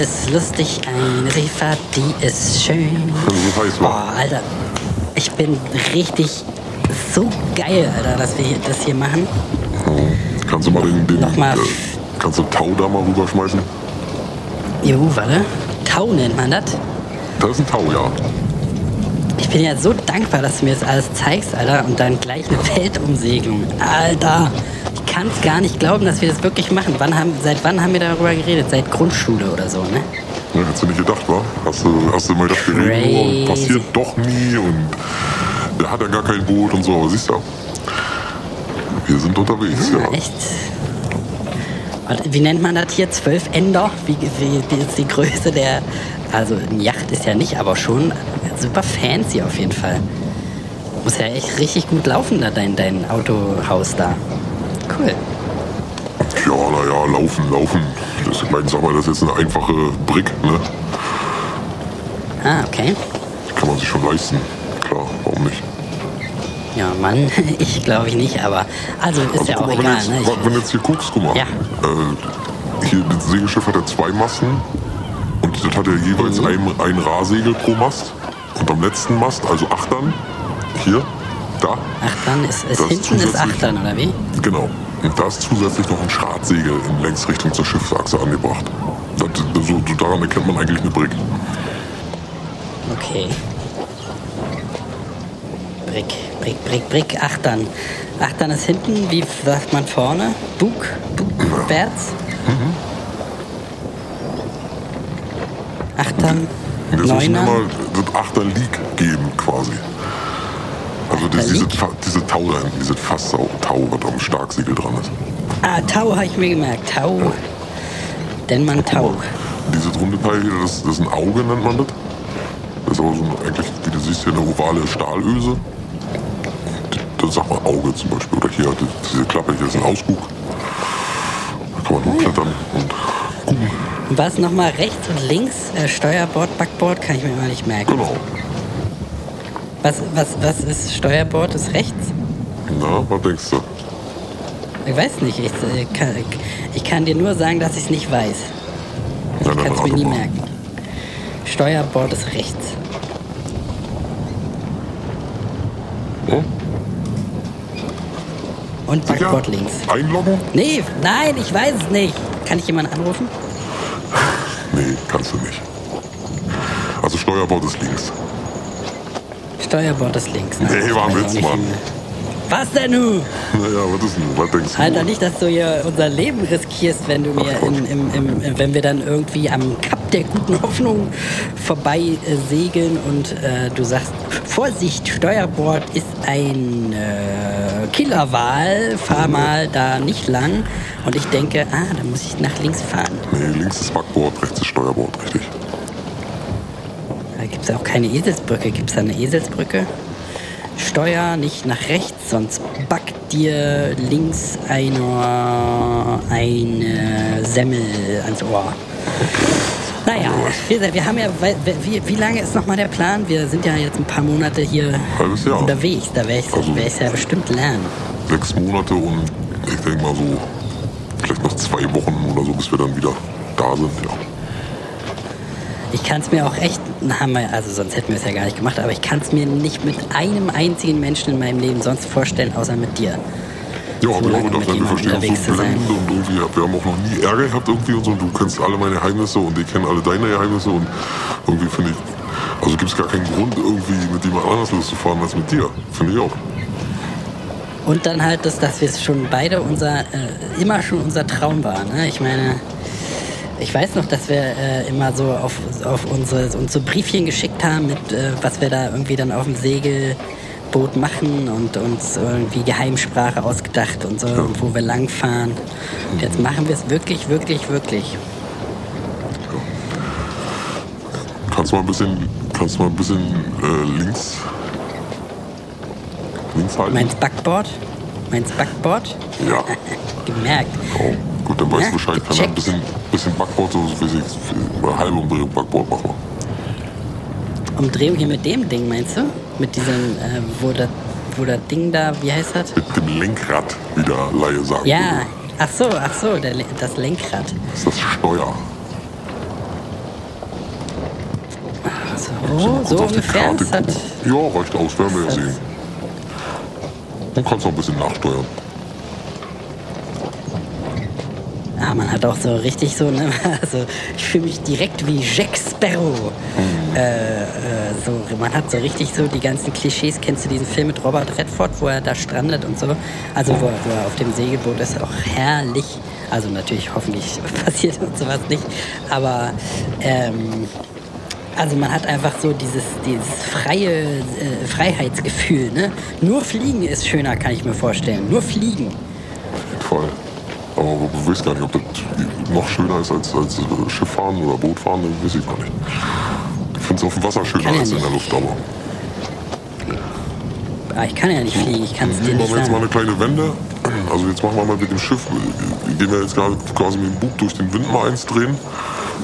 Ist lustig, eine fährt, die ist schön. Boah, Alter, ich bin richtig so geil, Alter, dass wir das hier machen. Kannst du mal den, den Nochmal. Äh, kannst du Tau da mal rüberschmeißen? Jo, warte. Tau nennt man das. Das ist ein Tau, ja. Ich bin ja so dankbar, dass du mir das alles zeigst, Alter, und dann gleich eine Feldumsegelung. Alter, kann es gar nicht glauben, dass wir das wirklich machen. Wann haben, seit wann haben wir darüber geredet? Seit Grundschule oder so, ne? Ja, hättest du nicht gedacht, wa? Hast du, hast du mal gedacht, wir reden nur passiert doch nie und der hat ja gar kein Boot und so, aber siehst du, wir sind unterwegs, ja. Echt? Und wie nennt man das hier? Zwölf Ender? Wie, wie, wie ist die Größe der. Also, eine Yacht ist ja nicht, aber schon super fancy auf jeden Fall. Muss ja echt richtig gut laufen, da dein, dein Autohaus da. Cool. Ja, naja, laufen, laufen. Das, ich meine, sag mal, das ist jetzt eine einfache Brick, ne? Ah, okay. Kann man sich schon leisten. Klar, warum nicht? Ja, Mann, ich glaube ich nicht, aber. Also ist Also ja auch mal, wenn, egal, jetzt, ne? wenn du jetzt hier guckst, guck mal. Ja. Äh, hier, das Segelschiff hat ja zwei Masten und das hat ja jeweils Mhm. ein, ein Rahsegel pro Mast. Und am letzten Mast, also Achtern, hier, da, Achtern ist, ist Das hinten ist Achtern, oder wie? genau. Und da ist zusätzlich noch ein Schratsegel in Längsrichtung zur Schiffsachse angebracht. Das, so, daran erkennt man eigentlich eine Brick. Okay. Brick, Brick, Brick, Brick, Achtern. Achtern ist hinten, wie sagt man vorne? Bug, Bug, wärts. Mhm. Achtern, müssen wir mal Neunern. das Achter League geben, quasi. Also das, diese, diese Tau da hinten, diese Fasstau, Tau, was am Starksegel dran ist. Ah, Tau habe ich mir gemerkt. Tau. Denn man Tau. Dieses runde Teil hier, das, das ist ein Auge, nennt man das. Das ist aber so ein, eigentlich, wie du siehst, hier eine ovale Stahlöse. Das sagt man Auge zum Beispiel. Oder hier, die- diese Klappe hier ist ein Ausguck. Da kann man hochklettern und gucken. Und was nochmal rechts und links? Äh, Steuerbord, Backbord, kann ich mir immer nicht merken. Genau. Was, was, was ist Steuerbord? Ist rechts? Na, was denkst du? Ich weiß nicht. Ich, äh, kann, ich kann dir nur sagen, dass ich es nicht weiß. Nein, Ich kann es mir nie merken. Steuerbord ist rechts. Hm? Und? Backbord links. Einloggen? Nee, nein, ich weiß es nicht. Kann ich jemanden anrufen? Nee, kannst du nicht. Also Steuerbord ist links. Steuerbord ist links. Ne? Nee, war ein Witz, Mann. Was denn nun? Naja, was ist denn? Was denkst du? Alter, nicht, dass du hier unser Leben riskierst, wenn du mir, in, im, im, wenn wir dann irgendwie am Kap der guten Hoffnung vorbei äh, segeln und äh, du sagst, Vorsicht, Steuerbord ist ein äh, Killerwal, fahr mal da nicht lang. Und ich denke, ah, da muss ich nach links fahren. Nee, links ist Backbord, rechts ist Steuerbord, richtig. Es auch keine Eselsbrücke. Gibt es da eine Eselsbrücke? Steuer nicht nach rechts, sonst backt dir links einer eine Semmel ans Ohr. Naja, wir, wir haben ja, wie, wie lange ist nochmal der Plan? Wir sind ja jetzt ein paar Monate hier Halbes Jahr. unterwegs. Da werde ich Also- es ja bestimmt lernen. Sechs Monate und ich denke mal so, vielleicht noch zwei Wochen oder so, bis wir dann wieder da sind. Ja. Ich kann es mir auch echt, haben wir, also sonst hätten wir es ja gar nicht gemacht, aber ich kann es mir nicht mit einem einzigen Menschen in meinem Leben sonst vorstellen, außer mit dir. Ja, habe ich auch gedacht, wir verstehen uns so blendend und irgendwie, wir haben auch noch nie Ärger gehabt irgendwie und so. Und du kennst alle meine Geheimnisse und ich kenne alle deine Geheimnisse und irgendwie finde ich, also gibt es gar keinen Grund irgendwie mit jemand anders loszufahren als mit dir. Finde ich auch. Und dann halt, das, dass wir es schon beide unser, äh, immer schon unser Traum war. Ne? Ich meine, ich weiß noch, dass wir äh, immer so auf, auf unsere, uns so Briefchen geschickt haben, mit äh, was wir da irgendwie dann auf dem Segelboot machen und uns irgendwie Geheimsprache ausgedacht und so, und wo wir langfahren. Und jetzt machen wir es wirklich, wirklich, wirklich. Kannst du mal ein bisschen, kannst du mal ein bisschen äh, links, links halten? Meinst Backboard? Meinst Backboard? Ja. Gemerkt. Oh, gut, dann weißt du Bescheid. Kann dann ein bisschen, ein bisschen Backboard, so weiß ich, eine halbe Umdrehung Backboard machen wir. Umdrehung hier mit dem Ding, meinst du? Mit diesem, äh, wo das wo das Ding da, wie heißt das? Mit dem Lenkrad, wie der Laie sagt. Ja, würde. ach so, ach so, der, das Lenkrad. Das ist das Steuer. So, so ungefähr ist das. Ja, reicht aus, werden wir ja sehen. Du kannst noch ein bisschen nachsteuern. Ah, man hat auch so richtig so, ne? Also ich fühle mich direkt wie Jack Sparrow. Äh, äh, so, man hat so richtig so die ganzen Klischees. Kennst du diesen Film mit Robert Redford, wo er da strandet und so? Also wo, wo er auf dem Segelboot ist, auch herrlich. Also natürlich hoffentlich passiert und sowas nicht. Aber ähm, also man hat einfach so dieses, dieses freie äh, Freiheitsgefühl. Ne? Nur Fliegen ist schöner, kann ich mir vorstellen. Nur Fliegen. Fall. Aber du weißt gar nicht, ob das noch schöner ist als, als äh, Schifffahren oder Bootfahren, das weiß ich gar nicht. Ich finde es auf dem Wasser schöner als in der. Luft, aber. Ah, ich kann ja nicht fliegen, ich kann es dir Machen nicht wir jetzt mal sagen. eine kleine Wende. Also jetzt machen wir mal mit dem Schiff, äh, gehen wir jetzt gerade quasi mit dem Bug durch den Wind mal eins drehen.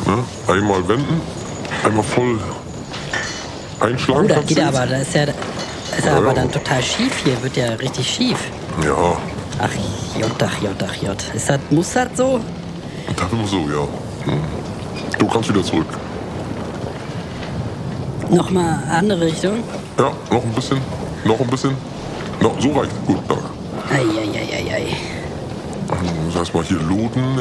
Ne? Einmal wenden, einmal voll einschlagen. Oh, das geht aber, jetzt. da ist ja, ist Ja, aber ja. dann total schief hier, wird ja richtig schief. Ja, Ach J, ach J, ach J. Ist das, muss das so? das immer so, ja. Hm. Du kannst wieder zurück. Nochmal andere Richtung? Ja, noch ein bisschen, noch ein bisschen. No, so reicht. Gut, danke. Eieieiei. Das heißt mal hier looten,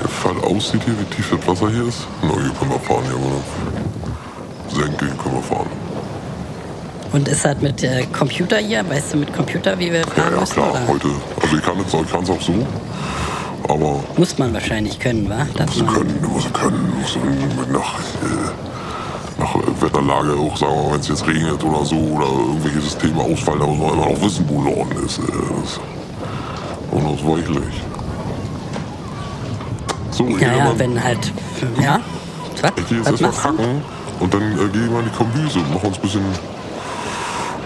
der Fall aussieht hier, wie tief das Wasser hier ist. Na, hier können wir fahren, hier, oder? Senke, hier können wir fahren. Und ist das mit äh, Computer hier? Weißt du mit Computer, wie wir Ja, fahren ja, müssen? klar, oder? heute. Also ich kann es ich kann's auch so, aber Muss man wahrscheinlich können, wa? Musst du man, können, du musst können, du musst mit nach, äh, nach Wetterlage auch sagen, wir mal, wenn es jetzt regnet oder so oder irgendwelche Systeme ausfallen, da muss man immer noch wissen, wo Norden ist. Äh, das ist unausweichlich. So, ich ja, ja, mal- wenn halt. Ja? Was? Ich gehe jetzt erstmal kacken und dann äh, gehe ich mal in die Kombüse und mache uns ein bisschen,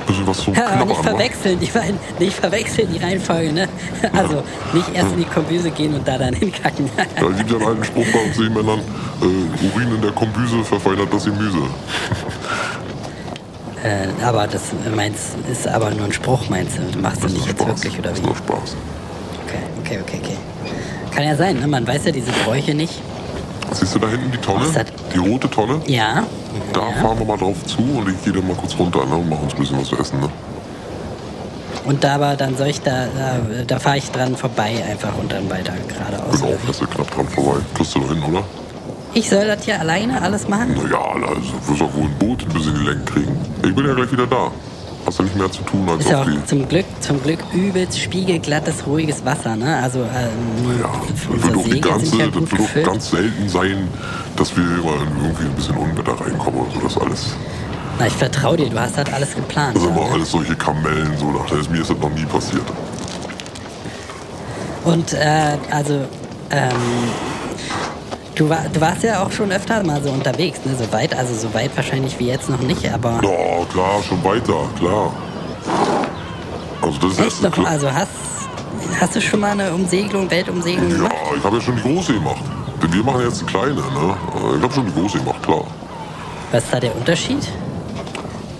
bisschen was zum Ja, aber nicht Knabbern. wa? verwechseln, die, beiden- nicht verwechseln die Reihenfolge, ne? Also nicht erst in die Kombüse gehen und da dann hinkacken. Ja, es gibt ja einen alten Spruch bei uns Seemännern, äh, Urin in der Kombüse verfeinert das Gemüse. äh, aber das meinst, ist aber nur ein Spruch, meinst du? Du machst das Das nicht jetzt Spaß. wirklich, oder Das wie? ist nur Spaß. Okay, okay, okay, okay. Kann ja sein, ne? Man weiß ja diese Bräuche nicht. Siehst du da hinten die Tonne? Die rote Tonne? Ja. Da ja. fahren wir mal drauf zu und ich gehe dann mal kurz runter ne, und mache uns ein bisschen was zu essen. Ne? Und da aber dann soll ich da, da, da fahre ich dran vorbei einfach und dann weiter geradeaus. Genau, fährst du knapp dran vorbei. Kriegst du da hin, oder? Ich soll das hier alleine alles machen? Naja, also wirst auch wohl ein Boot ein bisschen gelenkt kriegen. Ich bin ja gleich wieder da. Hast ja nicht mehr zu tun, als Ist ja auch die... zum Glück, zum Glück übelst spiegelglattes, ruhiges Wasser, ne? Also ähm, Ja, das wird auch ganze, ja das wird auch ganz selten sein, dass wir in irgendwie ein bisschen Unwetter reinkommen oder so, das alles. Na, ich vertraue dir, du hast das alles geplant. Das sind immer ne? alles solche Kamellen, so nach das mir ist das noch nie passiert. Und äh, also, ähm, du, war, du warst ja auch schon öfter mal so unterwegs, ne? So weit, also so weit wahrscheinlich wie jetzt noch nicht, aber Ja, klar, schon weiter, klar. Also das ist echt noch, also hast, hast du schon mal eine Umsegelung, Weltumsegelung Ja, gemacht? ich habe ja schon die große gemacht. Denn wir machen jetzt die kleine, ne? Ich habe schon die große gemacht, klar. Was ist da der Unterschied?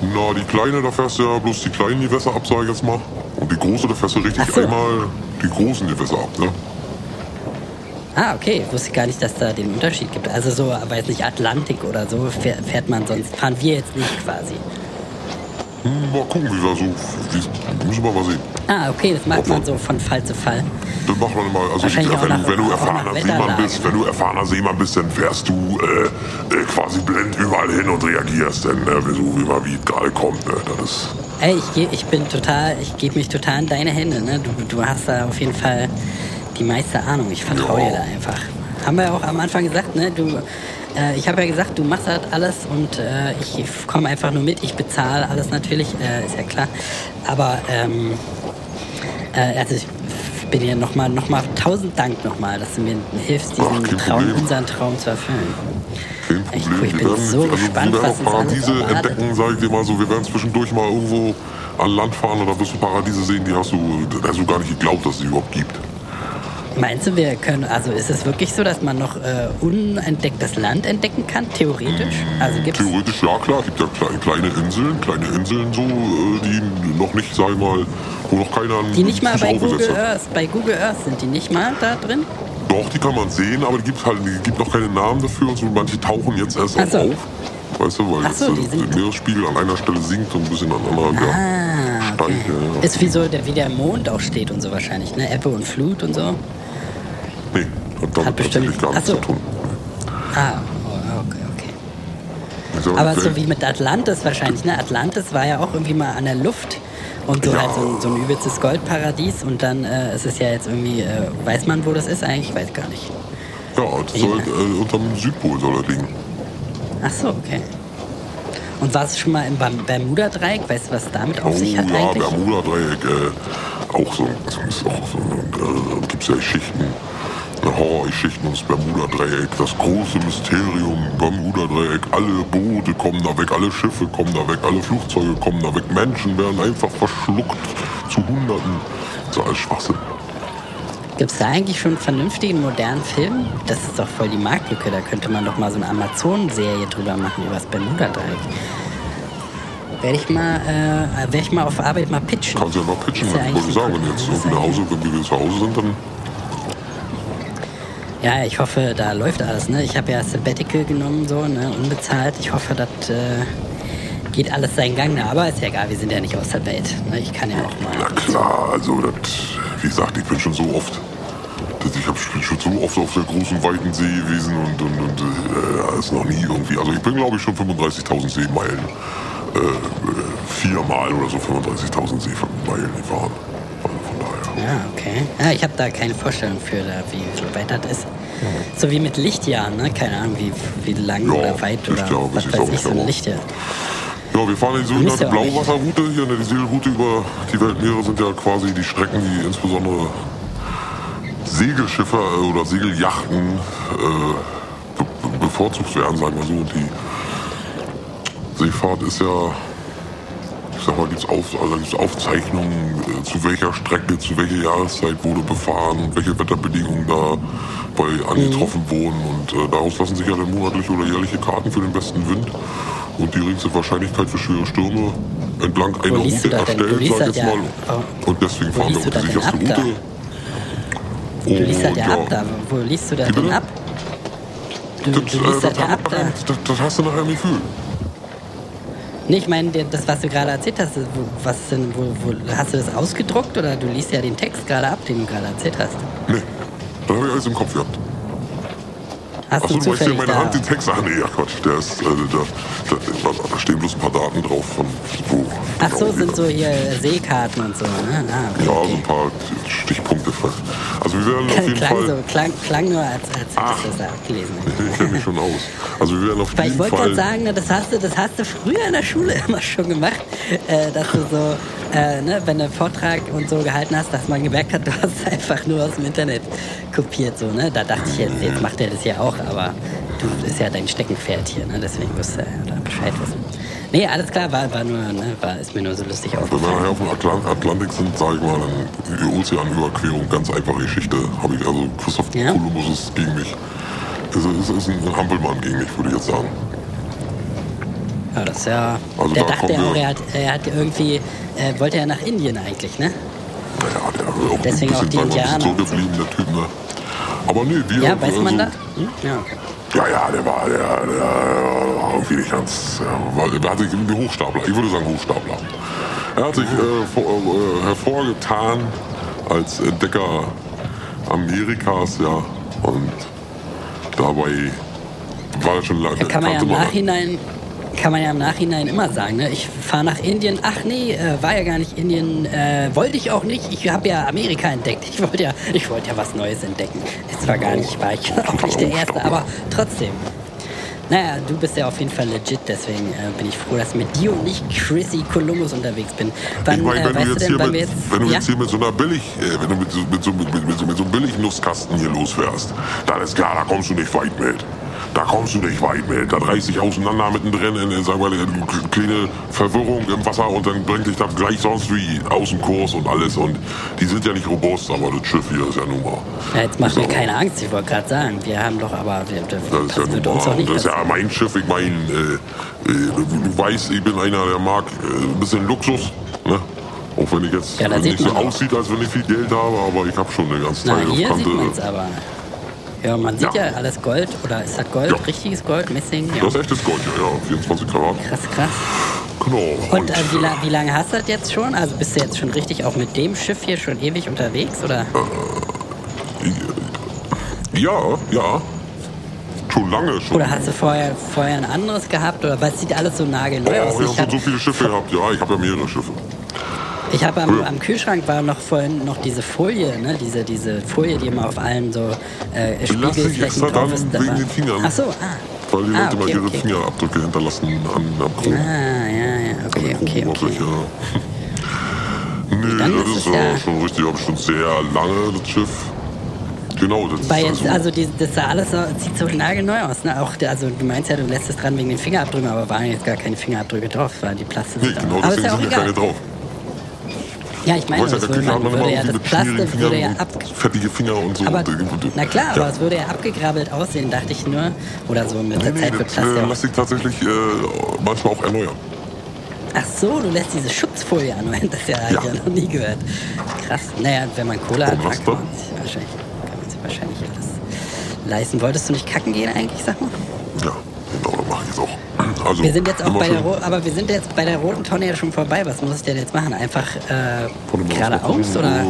Na, die kleine, da fährst du ja bloß die kleinen Gewässer ab, sag ich jetzt mal. Und die große, da fährst du richtig so. einmal die großen Gewässer ab, ne? Ah, okay. Ich wusste gar nicht, dass da den Unterschied gibt. Also so, weiß nicht, Atlantik oder so fährt, man sonst, fahren wir jetzt nicht quasi. Hm, mal gucken, wie wir so. Wie, müssen wir mal sehen. Ah, okay, das macht man so von Fall zu Fall. Dann macht man mal, also wenn, nach- du, wenn du erfahrener Seemann bist, wenn du erfahrener Seemann bist, dann fährst du äh, äh, quasi blind überall hin und reagierst, dann äh, so wie mal wie es gerade kommt. Ne? Das ist, Ey, ich, ich bin total, ich gebe mich total in deine Hände. Ne? Du, du hast da auf jeden Fall die meiste Ahnung. Ich vertraue dir da einfach. Haben wir ja auch am Anfang gesagt, ne? Du, äh, ich habe ja gesagt, du machst das alles und äh, ich komme einfach nur mit. Ich bezahle alles natürlich, äh, ist ja klar. Aber ähm, äh, also ich bin dir nochmal, noch mal tausend Dank nochmal, dass du mir hilfst, diesen Ach, Traum, unseren Traum zu erfüllen. kein Problem. ich wir bin werden, so also, gespannt, wir werden auch Paradiese entdecken, sag ich dir mal so. Wir werden zwischendurch mal irgendwo an Land fahren und da wirst du Paradiese sehen, die hast du, hast du gar nicht geglaubt, dass es die überhaupt gibt. Meinst du, wir können, also ist es wirklich so, dass man noch äh, unentdecktes Land entdecken kann, theoretisch? Also gibt's Theoretisch ja klar, es gibt ja kle- kleine Inseln, kleine Inseln so, äh, die noch nicht, sag ich mal, wo noch keiner die nicht mal bei Google. Earth, bei Google Earth sind die nicht mal da drin? Doch, die kann man sehen, aber die gibt halt, die gibt noch keine Namen dafür und so. Manche tauchen jetzt erst so. auf. Weißt du, weil so, jetzt äh, der. Meeresspiegel an einer Stelle sinkt und ein bisschen an anderer wieder Ah, okay. steigt. Ja. Ist wie so der, wie der Mond auch steht und so wahrscheinlich, ne? Ebbe und Flut und so. Hat damit Hat bestimmt- tatsächlich gar nichts so. zu tun. Ah, oh, okay, okay. Ich sag, Aber so wie mit Atlantis wahrscheinlich, ne? Atlantis war ja auch irgendwie mal an der Luft und so Ja. halt so, ein- so ein übelstes Goldparadies und dann äh, ist es ja jetzt irgendwie, äh, weiß man, wo das ist eigentlich? Ich weiß gar nicht. Ja, das soll, äh, unterm Südpol soll er liegen. Ach so, okay. Und warst du schon mal im Bermuda-Dreieck? Weißt du, was damit auf Oh sich hat ja, eigentlich? Bermuda-Dreieck, äh, auch so, das ist auch so, äh, gibt es ja Geschichten, äh, Horrorgeschichten ums Bermuda-Dreieck, das große Mysterium, Bermuda-Dreieck, alle Boote kommen da weg, alle Schiffe kommen da weg, alle Flugzeuge kommen da weg, Menschen werden einfach verschluckt zu Hunderten. Das ist alles Schwachsinn. Gibt es da eigentlich schon einen vernünftigen modernen Film? Das ist doch voll die Marktlücke. Da könnte man doch mal so eine Amazon-Serie drüber machen, über das Bermuda-Dreieck. Werde ich mal, äh, werde ich mal auf Arbeit mal pitchen. Kannst du ja mal pitchen, ja ich wollte eigentlich sagen, wenn jetzt Sache. Hause, wenn wir zu Hause sind, dann Ja, ich hoffe, da läuft alles. Ne? Ich habe ja Sabbatical genommen, so, ne? unbezahlt. Ich hoffe, das äh, geht alles seinen Gang. Na, aber ist ja egal, wir sind ja nicht aus der Welt. Ne? Ich kann ja auch Na mal. klar, also das, wie gesagt, ich bin schon so oft, das, ich hab, bin schon so oft auf der großen weiten See gewesen und, und, und äh, ist noch nie irgendwie, also ich bin glaube ich schon 35.000 Seemeilen, äh, äh, viermal oder so 35.000 Seemeilen gefahren. Ja, okay. Ja, ich habe da keine Vorstellung für, da, wie, weit das ist. So wie mit Lichtjahren, ne? Keine Ahnung, wie, wie lang Ja, oder weit oder Lichtjahr weiß was ich weiß auch ich, nicht, so ein Lichtjahr. Ja, wir fahren die sogenannte. Blauwasserroute hier, ne, die Segelroute über die Weltmeere sind ja quasi die Strecken, die insbesondere Segelschiffe äh, oder Segelyachten äh, be- bevorzugt werden, sagen wir so. Und die Seefahrt ist ja, ich sag mal, gibt's auf, also gibt's Aufzeichnungen, äh, zu welcher Strecke, zu welcher Jahreszeit wurde befahren und welche Wetterbedingungen da bei angetroffen Mhm. wurden. Und äh, daraus lassen sich ja dann monatliche oder jährliche Karten für den besten Wind und die geringste Wahrscheinlichkeit für schwere Stürme entlang einer Route das erstellen, sag das jetzt ja- mal. oh. Und deswegen fahren wir auf die das sicherste? Route. Du liest das ja ab da. Wo liest du das denn ab? Du, Das, du äh, liest das das, ja ab da. das, das hast du nachher im Gefühl. Nee, ich meine, das, was du gerade erzählt hast, was denn, wo, wo, hast du das ausgedruckt oder du liest ja den Text gerade ab, den du gerade erzählt hast? Nee, das habe ich alles im Kopf gehabt. Hast Achso, du in zufällig meiner da... Hand den Text. Ach nee, ja Quatsch, der ist, äh, da, da, da stehen bloß ein paar Daten drauf von wo. Ach so, genau sind so hier Seekarten und so, ne? Ah, okay, Ja, so ein paar Stichpunkte. Also wir werden auf jeden klang, Fall. so, klang, klang nur, als, als hättest du das da abgelesen. Ich kenne mich schon aus. Also wir werden auf Weil ich jeden wollte Fall. gerade sagen, ne, das hast, du, das hast du früher in der Schule immer schon gemacht, äh, dass du so, äh, ne, wenn du einen Vortrag und so gehalten hast, dass man gemerkt hat, du hast es einfach nur aus dem Internet kopiert. So, ne? Da dachte ich jetzt, jetzt macht er das ja auch, aber du ist ja dein Steckenpferd hier, ne? deswegen musst du da Bescheid wissen. Nee, alles klar, war, war nur, ne, war, ist mir nur so lustig Wenn wir aufgefallen. nachher auf dem Atlant Atlantik sind, sage ich mal, dann die Ozeanüberquerung, ganz einfache Geschichte. Habe ich also Christoph Ja. Kolumbus ist gegen mich. Ist, ist, ist ein Hampelmann gegen mich, würde ich jetzt sagen. Ja, das ist ja. Also der da dachte ja auch, wir- er hat, er hat irgendwie, äh, wollte ja nach Indien eigentlich, ne? Naja, der ist auch Deswegen auch ein die bisschen, wir, ein bisschen Indianer so. zurückgeblieben, der Typ, ne? Aber nee, wir. Ja, weiß man also, das? Hm? Ja, okay. Ja, ja, der war, der, der war irgendwie nicht ganz. Der, war, der hat sich irgendwie Hochstapler, ich würde sagen Hochstapler. Er hat sich äh, vor, äh, hervorgetan als Entdecker Amerikas, ja. Und dabei war er schon lange. Ja, kann man ja im Nachhinein, kann man ja im Nachhinein immer sagen, ne? Ich fahre nach Indien. Ach nee, äh, war ja gar nicht Indien. Äh, wollte ich auch nicht. Ich habe ja Amerika entdeckt. Ich wollte ja, ich wollte ja was Neues entdecken. Ist zwar gar nicht, war ich auch nicht der Erste, aber trotzdem. Naja, du bist ja auf jeden Fall legit, deswegen äh, bin ich froh, dass mit dir und nicht Chrissy Columbus unterwegs bin. Wann, Ich meine, äh, wenn, weißt du jetzt denn, mit, jetzt, wenn du jetzt hier mit so einer Billig, äh, wenn du mit so, mit so, mit, mit, so, mit so einem Billig-Nusskasten hier losfährst, dann ist klar, da kommst du nicht weit mit. Da kommst du nicht weit mit. Da reißt dich auseinander mittendrin in, in sagen wir, eine kleine Verwirrung im Wasser und dann bringt dich das gleich sonst wie aus dem Kurs und alles. Und die sind ja nicht robust, aber das Schiff hier ist ja nun mal. Ja, jetzt mach ist mir aber- keine Angst, ich wollte gerade sagen, wir haben doch aber, wir, das, Das ist ja nun uns mal, das ist ja mein Schiff. Ich meine, äh, äh, du, du weißt, ich bin einer, der mag äh, ein bisschen Luxus. Ne? Auch wenn ich jetzt Ja, nicht sieht so auch. aussieht, als wenn ich viel Geld habe, aber ich habe schon eine ganze Na, Zeit auf hier sieht Kante. aber. Ja, man sieht ja, Ja. alles Gold. Oder ist das Gold? Ja. Richtiges Gold? Messing? Ja. Das ist echtes Gold, ja, ja, 24 Karat. Krass, krass. Genau. Und äh, wie, la wie lange hast du das jetzt schon? Also bist du jetzt schon richtig auch mit dem Schiff hier schon ewig unterwegs? Oder? Ja, ja. Schon lange schon. Oder hast du vorher, vorher ein anderes gehabt? Oder es sieht alles so nagelneu Oh, aus? ich habe schon so viele Schiffe gehabt. Ja, ich habe ja mehrere Schiffe. Ich hab am, am Kühlschrank war noch vorhin noch diese Folie, ne? Diese, diese Folie, die immer auf allen so äh, Spiegelflächen drauf dann ist. wegen den Fingern. Ach so, ah. Weil die ah, Leute mal okay, ihre okay. Fingerabdrücke hinterlassen an am Chrom. Ah, ja, ja, okay, der okay, okay. Nee, Dann das ist ja- schon richtig, aber schon sehr lange, das Schiff. Genau, das Weil ist jetzt, also, also die, das sah alles so, sieht so nagelneu aus, ne? Auch, der- also du meinst ja, du lässt es dran wegen den Fingerabdrücken, aber waren jetzt gar keine Fingerabdrücke drauf, weil die Plaste Nee, genau, aber ist deswegen ja auch sind ja keine drauf. Ja, ich meine, das der würde, hat man, würde ja, das Plaste würde ja ab... fettige Finger und so. Aber, Und, na klar, ja. aber es würde ja abgegrabbelt aussehen, dachte ich nur. Oder so mit der Nee, Zeit nee, wird das äh, auch... lasse ich tatsächlich äh, manchmal auch erneuern. Ach so, du lässt diese Schutzfolie an. Das ja, Ja. ich ja noch nie gehört. Krass. Naja, wenn man Cola hat, Und was dann da? kann man sich wahrscheinlich, kann man sich wahrscheinlich alles leisten. Wolltest du nicht kacken gehen eigentlich, sag mal? Ja, genau, das mache ich jetzt auch. Also, Wir sind jetzt auch bei der Ro aber wir sind jetzt bei der roten Tonne ja schon vorbei. Was muss ich denn jetzt machen? Einfach äh, geradeaus oder? Äh,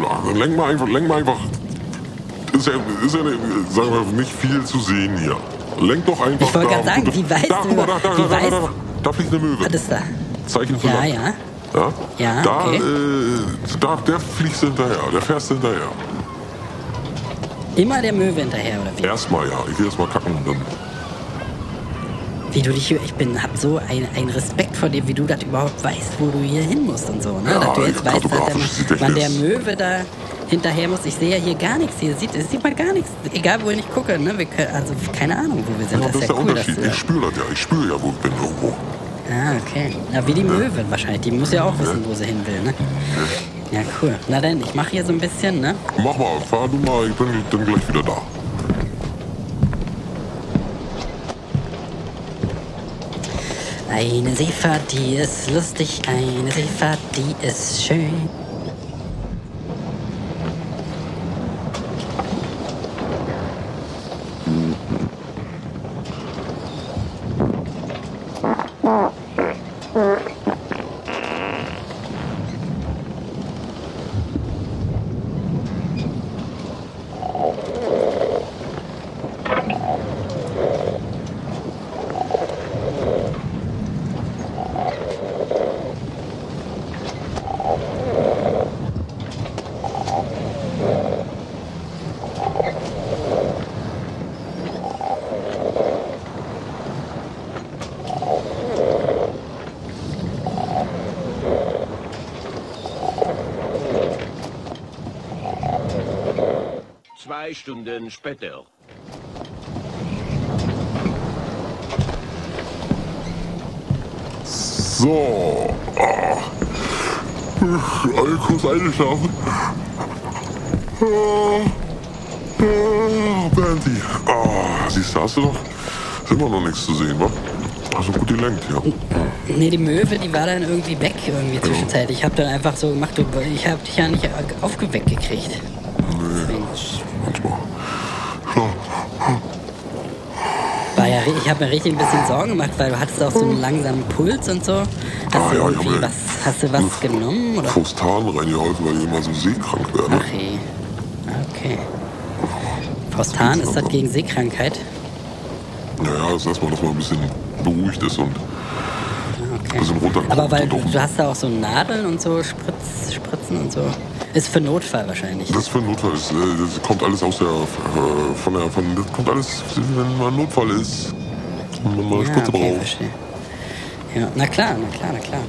na, lenk mal einfach, lenk mal einfach. Ist ja, ist ja sagen wir, nicht viel zu sehen hier. Lenk doch einfach Ich wollte gerade sagen, wie weißt da, du- da, da, wie da, da, da, fliegt eine Möwe. Was ist da? Zeichen für Ja, Land. ja. Ja, Ja, da, okay. äh, da, der fliegst hinterher, der fährst hinterher. Immer der Möwe hinterher oder wie? Erstmal ja, ich gehe erstmal kacken und dann. Wie du dich hier, ich bin, hab so ein, ein Respekt vor dir, wie du das überhaupt weißt, wo du hier hin musst und so. Ne? Ja, dass du jetzt weißt, dass der, wann der Möwe da hinterher muss. Ich sehe ja hier gar nichts. Hier sieht, sieht man gar nichts. Egal, wo ich nicht gucke. Ne? Wir können, also keine Ahnung, wo wir sind. Ja, das ist ja der cool. Unterschied. Ich spüre das ja, ich spüre ja, wo ich bin irgendwo. ah, okay. Ja, wie die Möwe wahrscheinlich. Die muss ja auch wissen, wo sie hin will. Ne? Ja, cool. Na dann, ich mache hier so ein bisschen, ne? Mach mal, fahr du mal, ich bin dann gleich wieder da. Eine Seefahrt, die ist lustig. Eine Seefahrt, die ist schön. Zwei Stunden später. So. Ah. Alle kurz eingeschlafen. Ah. Ah, Berndi. Ah, siehst du, hast du noch? Ist immer noch nichts zu sehen, wa? Du gut gelenkt, ja. Nee, die Möwe, die war dann irgendwie weg irgendwie zwischenzeitlich. Ich habe dann einfach so gemacht, ich habe dich ja nicht aufgeweckt gekriegt. Deswegen Manchmal. Schlau. War ja, ich habe mir richtig ein bisschen Sorgen gemacht, weil du hattest auch so einen langsamen Puls und so. Hast Ah, du ja, irgendwie was, hast du was genommen oder? Fostan reingeholfen, weil ich immer so seekrank werde. Ach je. Okay. Faustan ist das gegen Seekrankheit? Naja, das erstmal, dass man ein bisschen beruhigt ist und Okay. bisschen runterkommt. Aber weil du, du hast da auch so Nadeln und so Spritz, Spritzen und so. Ist für Notfall wahrscheinlich. Das für ein Notfall ist, äh, das kommt alles aus der, äh, von der, von, das kommt alles, wenn mal Notfall ist, wenn man mal ja, Spritze okay, braucht. verstehe. Ja, na klar, na klar, na klar.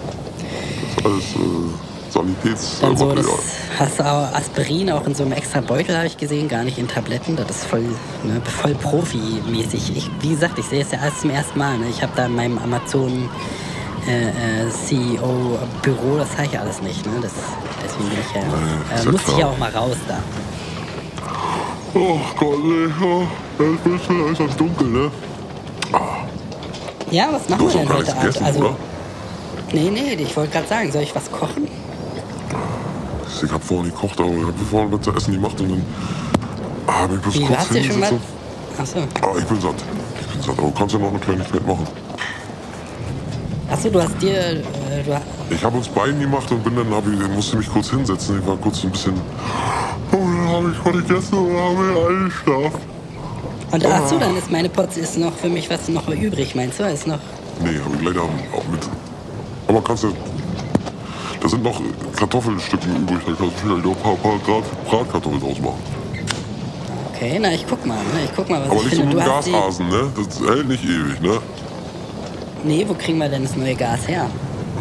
Alles äh, Dann so, das hast du auch Aspirin auch in so einem extra Beutel, habe ich gesehen, gar nicht in Tabletten. Das ist voll, ne, voll Profi-mäßig. Ich, wie gesagt, ich sehe es ja alles zum ersten Mal. Ne? Ich habe da in meinem Amazon äh, CEO-Büro, das habe ich alles nicht. Ne? Das, deswegen bin ich ja, Nee, ist äh, ja muss ich ja auch mal raus da. Oh Gott, nee, oh, es wird schon äußerst dunkel, ne? Ja, was machen wir denn heute Abend? gegessen, Also, oder? nee, nee, ich wollte gerade sagen, soll ich was kochen? Ich hab vorhin gekocht, aber ich hab vorhin was zu essen gemacht und dann. Ah, ich muss Wie, kurz hinsetzen. Achso. Ah, ich bin satt. Ich bin satt. Aber du kannst ja noch eine Kleinigkeit machen. Achso, du hast dir... Äh, du, ha- Ich habe uns beiden gemacht und bin dann, hab ich, musste mich kurz hinsetzen. Ich war kurz so ein bisschen. Oh, dann habe ich was gegessen und habe ich eingeschlafen. und achso, dann ist meine Potze ist noch für mich was noch übrig, meinst du? Ist noch... Nee, habe ich leider auch mit. Aber kannst du. Da sind noch Kartoffelstücken übrig. Da kannst du vielleicht auch ein paar, paar Grad Bratkartoffeln draus machen. Okay, na, ich guck mal. Ne? Ich guck mal, was Aber ich nicht so finde. hast die... Gashasen, ne? Das hält nicht ewig, ne? Nee, wo kriegen wir denn das neue Gas her?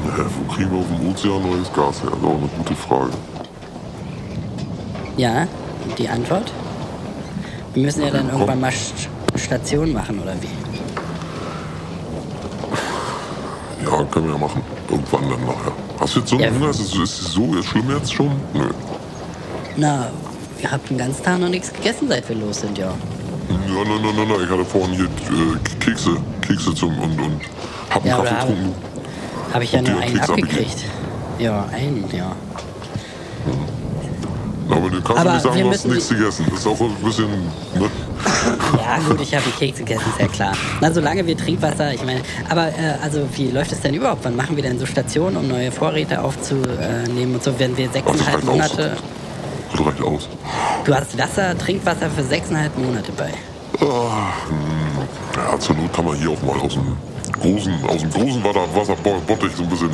Ja, wo kriegen wir auf dem Ozean neues Gas her? Das ist auch eine gute Frage. Ja, die Antwort? Wir müssen ja dann irgendwann mal St- Station machen, oder wie? Ja, können wir ja machen. Irgendwann dann nachher. Hast du jetzt so einen Ja. Hunger? Ist es, ist es so schlimm jetzt schon? Nö. Na, ihr habt den ganzen Tag noch nichts gegessen, seit wir los sind, ja. Ja, nein, nein, nein, nein. Ich hatte vorhin hier äh, Kekse, Kekse zum und, und hab einen Ja, Kaffee habe getrunken. hab ich ja nur einen abgekriegt. Ja, einen, ja. Aber du kannst Aber du nicht sagen, du hast nichts gegessen. Das ist auch ein bisschen. Ne? Ja, gut, ich habe einen Keks gegessen, ist ja klar. Na, solange wir Trinkwasser, ich meine, aber äh, also wie läuft es denn überhaupt? Wann machen wir denn so Stationen, um neue Vorräte aufzunehmen und so, wenn wir Ach, sechseinhalb aus. Monate. Das reicht aus. Du hast Wasser, Trinkwasser für sechseinhalb Monate bei. Ah, hm. ja, zur Not kann man hier auch mal aus dem großen, aus dem großen Wasser, Wasserbottich so ein bisschen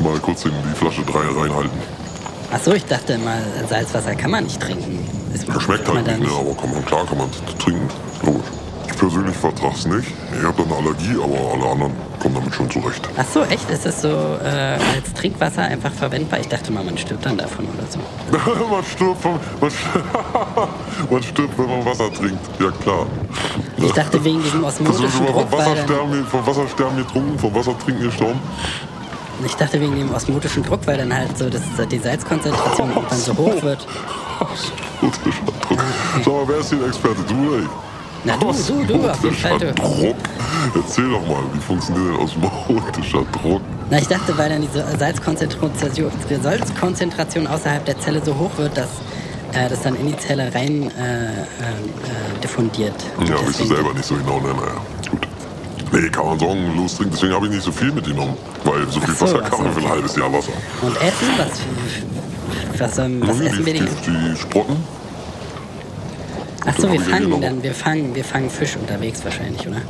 mal kurz in die Flasche reinhalten. Ach so, ich dachte immer, Salzwasser kann man nicht trinken. Das schmeckt halt nicht, ne? aber kann man, klar kann man es trinken. Logisch. Ich persönlich vertrag's nicht. Ich habe da eine Allergie, aber alle anderen kommen damit schon zurecht. Ach so, echt? Ist es so äh, als Trinkwasser einfach verwendbar? Ich dachte mal, man stirbt dann davon oder so. man, stirbt man, man stirbt, wenn man Wasser trinkt. Ja klar. Ich dachte wegen diesem osmotischen Druck, vom weil dann, Wassersterben, vom Wassersterben getrunken, vom Wassertrinken gestorben? ich dachte wegen dem osmotischen Druck, weil dann halt so dass die Salzkonzentration dann so hoch wird. Osmotischer Druck. Sag mal, wer ist hier der Experte? Du oder ich? Na du, du, du, auf jeden Fall du. Druck? Erzähl doch mal, wie funktioniert denn osmotischer Druck? Na, ich dachte, weil dann die Salzkonzentration, die Salzkonzentration außerhalb der Zelle so hoch wird, dass äh, das dann in die Zelle rein äh, äh, äh, diffundiert. Und Ja, weißt du selber nicht so genau, ne? Naja, gut. Nee, kann man sagen, los trinken. Deswegen habe ich nicht so viel mitgenommen. Weil so viel so, Wasser kann man für ein halbes Jahr Wasser. Und Essen? Was, was, ähm, was die, essen wir die, die Sprotten? Achso, wir fangen dann, wir fangen, wir fangen Fisch unterwegs wahrscheinlich, oder?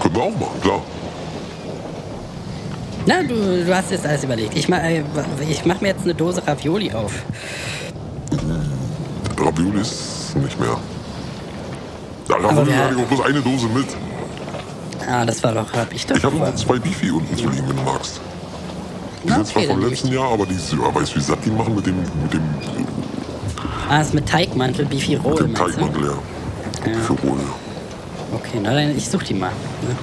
Können wir auch machen, klar. Na, du, du hast jetzt alles überlegt. Ich, ma, äh, ich mach mir jetzt eine Dose Ravioli auf. Ravioli ist nicht mehr. Aber Ravioli wir- hatte ich auch bloß eine Dose mit. Ah, das war doch, hab ich doch. Ich habe noch zwei Beefy unten zu liegen, wenn du magst. Die Na, sind zwar okay, dann vom letzten Jahr, aber die ist, weißt du, wie satt die machen mit dem, mit dem, Ah, ist mit Teigmantel, Bifi mit? Teigmantel, ja. Ja. Für Rolle. ja. Okay, na dann, ich such die mal. Ne?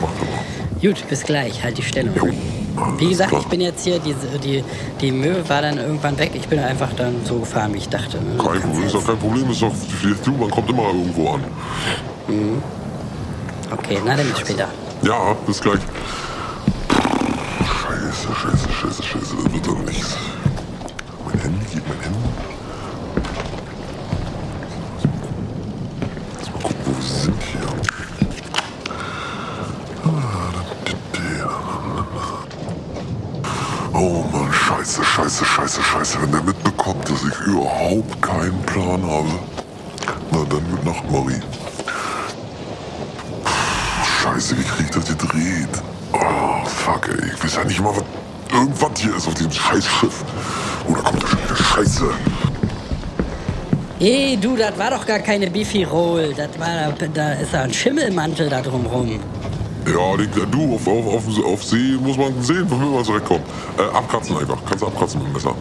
Mach doch mal. Gut, bis gleich, halt die Stellung. Jo. Wie gesagt, Klar. ich bin jetzt hier, die, die, die Möwe war dann irgendwann weg. Ich bin einfach dann so gefahren, wie ich dachte. ne? Kein Problem, ist doch kein Problem, ist doch, du, man kommt immer irgendwo an. Okay, na dann bis später. Ja, bis gleich. Das war doch gar keine Bifi Roll. Das war, da ist ja ein Schimmelmantel da drumrum. Ja, die, du, auf, auf, auf, auf See muss man sehen, womit man zurückkommt. Äh, abkratzen einfach. Kannst du abkratzen mit dem Messer.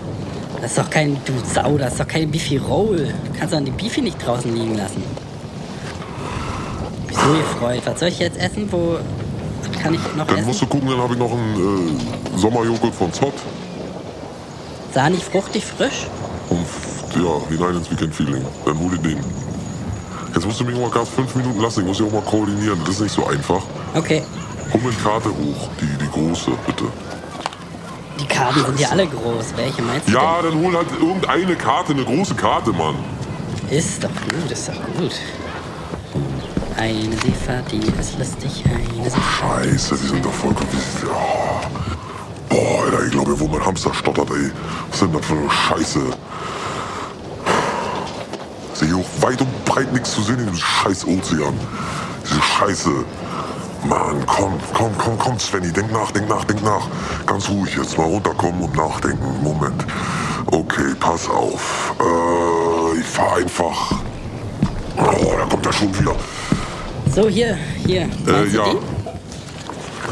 Das ist doch kein, du Sau, das ist doch keine Bifi Roll. Du kannst doch die Bifi nicht draußen liegen lassen. Wieso, ihr Freund? Was soll ich jetzt essen? Wo kann ich noch Dann essen? musst du gucken, dann habe ich noch einen äh, Sommerjoghurt von Zott. Sahnig, fruchtig, frisch? Und ja, hinein ins Weekend-Feeling. Dann hol dir den. Jetzt musst du mich mal gerade fünf Minuten lassen. Ich muss dich auch mal koordinieren. Das ist nicht so einfach. Okay. Hol mir eine Karte hoch. Die, die große, bitte. Die Karten sind ja alle groß. Welche meinst du Ja, dann hol halt irgendeine Karte, eine große Karte, Mann. Ist doch gut, ist doch gut. Eine Seefahrt, die ist lustig. Eine Seefahrt. Scheiße, die sind doch voll kompliziert. Oh. Boah, Alter, ich glaube, wo mein Hamster stottert, ey. Was sind das für eine Scheiße? Weit und breit nichts zu sehen in diesem scheiß Ozean. Diese Scheiße. Mann, komm, komm, komm, komm, Svenny, denk nach, denk nach, denk nach. Ganz ruhig jetzt mal runterkommen und nachdenken. Moment. Okay, pass auf. Äh, ich fahr einfach. Oh, da kommt er schon wieder. So, hier, hier. Äh, ja.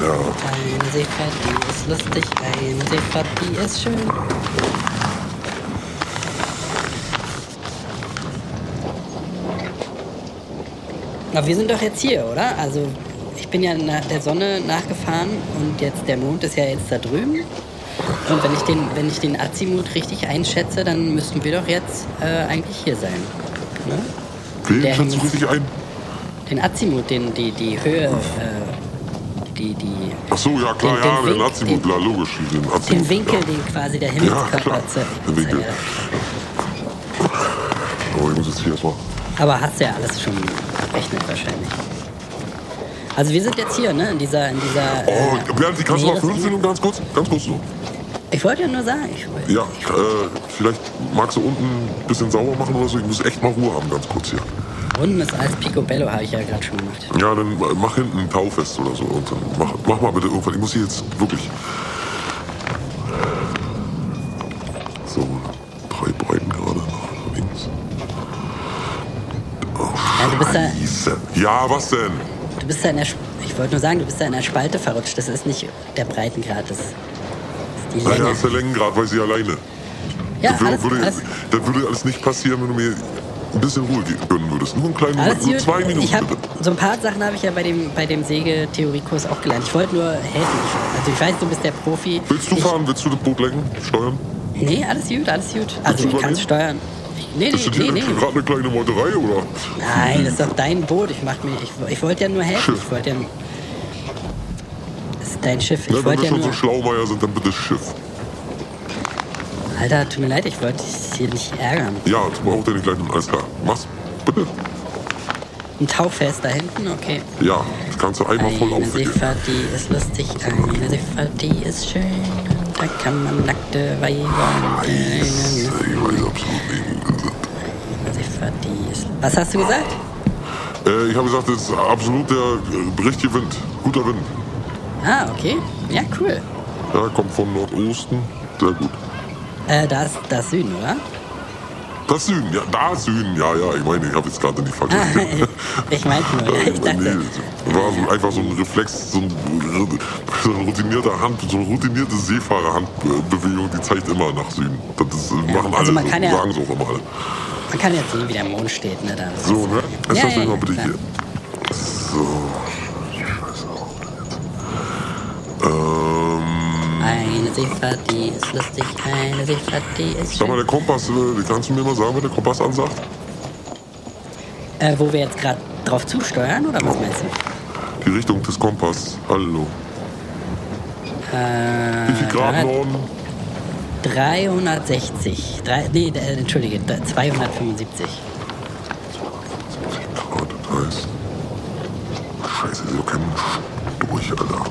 Ja. Eine Seefahrt, die ist lustig. Eine Seefahrt, die ist schön. Aber wir sind doch jetzt hier, oder? Also, ich bin ja nach der Sonne nachgefahren und jetzt der Mond ist ja jetzt da drüben. Und wenn ich den, wenn ich den Azimut richtig einschätze, dann müssten wir doch jetzt äh, eigentlich hier sein. Ne? Wen Der schätzt du richtig ein? Den Azimut, den, die, die Höhe, äh, die, die, Ach so, ja klar, Den- ja, den den Azimut, den- klar, logisch. Den, Azimut, den Winkel, ja. den quasi der Ja, Himmelskörper klar, ze- den Winkel. zeigt. Oh, ich muss jetzt hier erstmal. Aber hast ja alles schon berechnet wahrscheinlich. Also wir sind jetzt hier, ne? In dieser, in dieser. Oh, äh, Bernd, die kannst du mal 15 und ganz kurz, ganz kurz so. Ich wollte ja nur sagen, ich, Ja, äh, vielleicht magst du unten ein bisschen sauber machen oder so. Ich muss echt mal Ruhe haben, ganz kurz hier. rundes als Picobello habe ich ja gerade schon gemacht. Ja, dann äh, mach hinten ein Taufest oder so. Und dann mach, mach mal bitte irgendwann. Ich muss hier jetzt wirklich. So, drei Breiten gerade nach links. Oh, Ja, du bist da- Scheiße. Ja, was denn? Du bist da in der, Sp- ich wollte nur sagen, du bist da in der Spalte verrutscht. Das ist nicht der Breitengrad, das ist, das ist die Naja, Länge. ist der Längengrad, weiß ich alleine. Ja, das, würde, alles, würde, alles, das würde alles nicht passieren, wenn du mir ein bisschen Ruhe geben gönnen würdest. Nur einen kleinen alles Moment, nur zwei Minuten Ich hab, bitte. so ein paar Sachen habe ich ja bei dem, bei dem Segeltheoriekurs auch gelernt. Ich wollte nur helfen. Also ich weiß, du bist der Profi. Willst du ich, fahren? Willst du das Boot lenken? Steuern? Nee, alles gut, alles gut. Also du ich kann es steuern. Nee, Ist nee, das nee, nee. gerade eine kleine Meuterei oder? Nein, das ist doch dein Boot. Ich, mach mir, ich, ich wollte ja nur helfen. Schiff. Ich wollte ja. Das ist dein Schiff. Ich wenn wollte wir ja schon nur. so Schlaumeier sind, dann bitte Schiff. Alter, tut mir leid, ich wollte dich hier nicht ärgern. Ja, das braucht ihr nicht gleich. Alles klar. Mach's. Bitte. Ein Tauffest da hinten, okay. Ja, das kannst du einmal voll Eine aufwickeln. Seefahrt, die ist lustig. Eine Seefahrt, die ist schön. Da kann man nackte Weiber. Scheiße, ich weiß absolut nicht. Ist. Was hast du gesagt? Äh, ich habe gesagt, das ist absolut der äh, richtige Wind. Guter Wind. Ah, okay. Ja, cool. Ja, kommt von Nordosten. Sehr gut. Äh, da ist das Süden, oder? Das Süden, ja, da Süden. Ja, ja, ich meine, ich habe jetzt gerade nicht vergessen. ich meinte nur, ja, ich nee, dachte. war so einfach so ein Reflex, so ein, so ein routinierter Hand, so eine routinierte Seefahrerhandbewegung, die zeigt immer nach Süden. Das ist, machen alle, also man kann ja- sagen so auch immer alle. Man kann jetzt sehen, wie der Mond steht, ne? Da. So, ne? Jetzt Ja, lass ja, mich mal ja, bitte klar. hier. So. Eine Seefahrt, die ist lustig. Eine Seefahrt, die ist sag mal, der Kompass, äh, kannst du mir mal sagen, was der Kompass ansagt? Äh, wo wir jetzt gerade drauf zusteuern, oder was meinst du? Die Richtung des Kompass. Hallo. Äh, Wie viel Grad 300 Norden? 360. Drei, nee, äh, entschuldige, 275. Grad, das heißt. Scheiße, ist doch kein Mensch durch, Alter.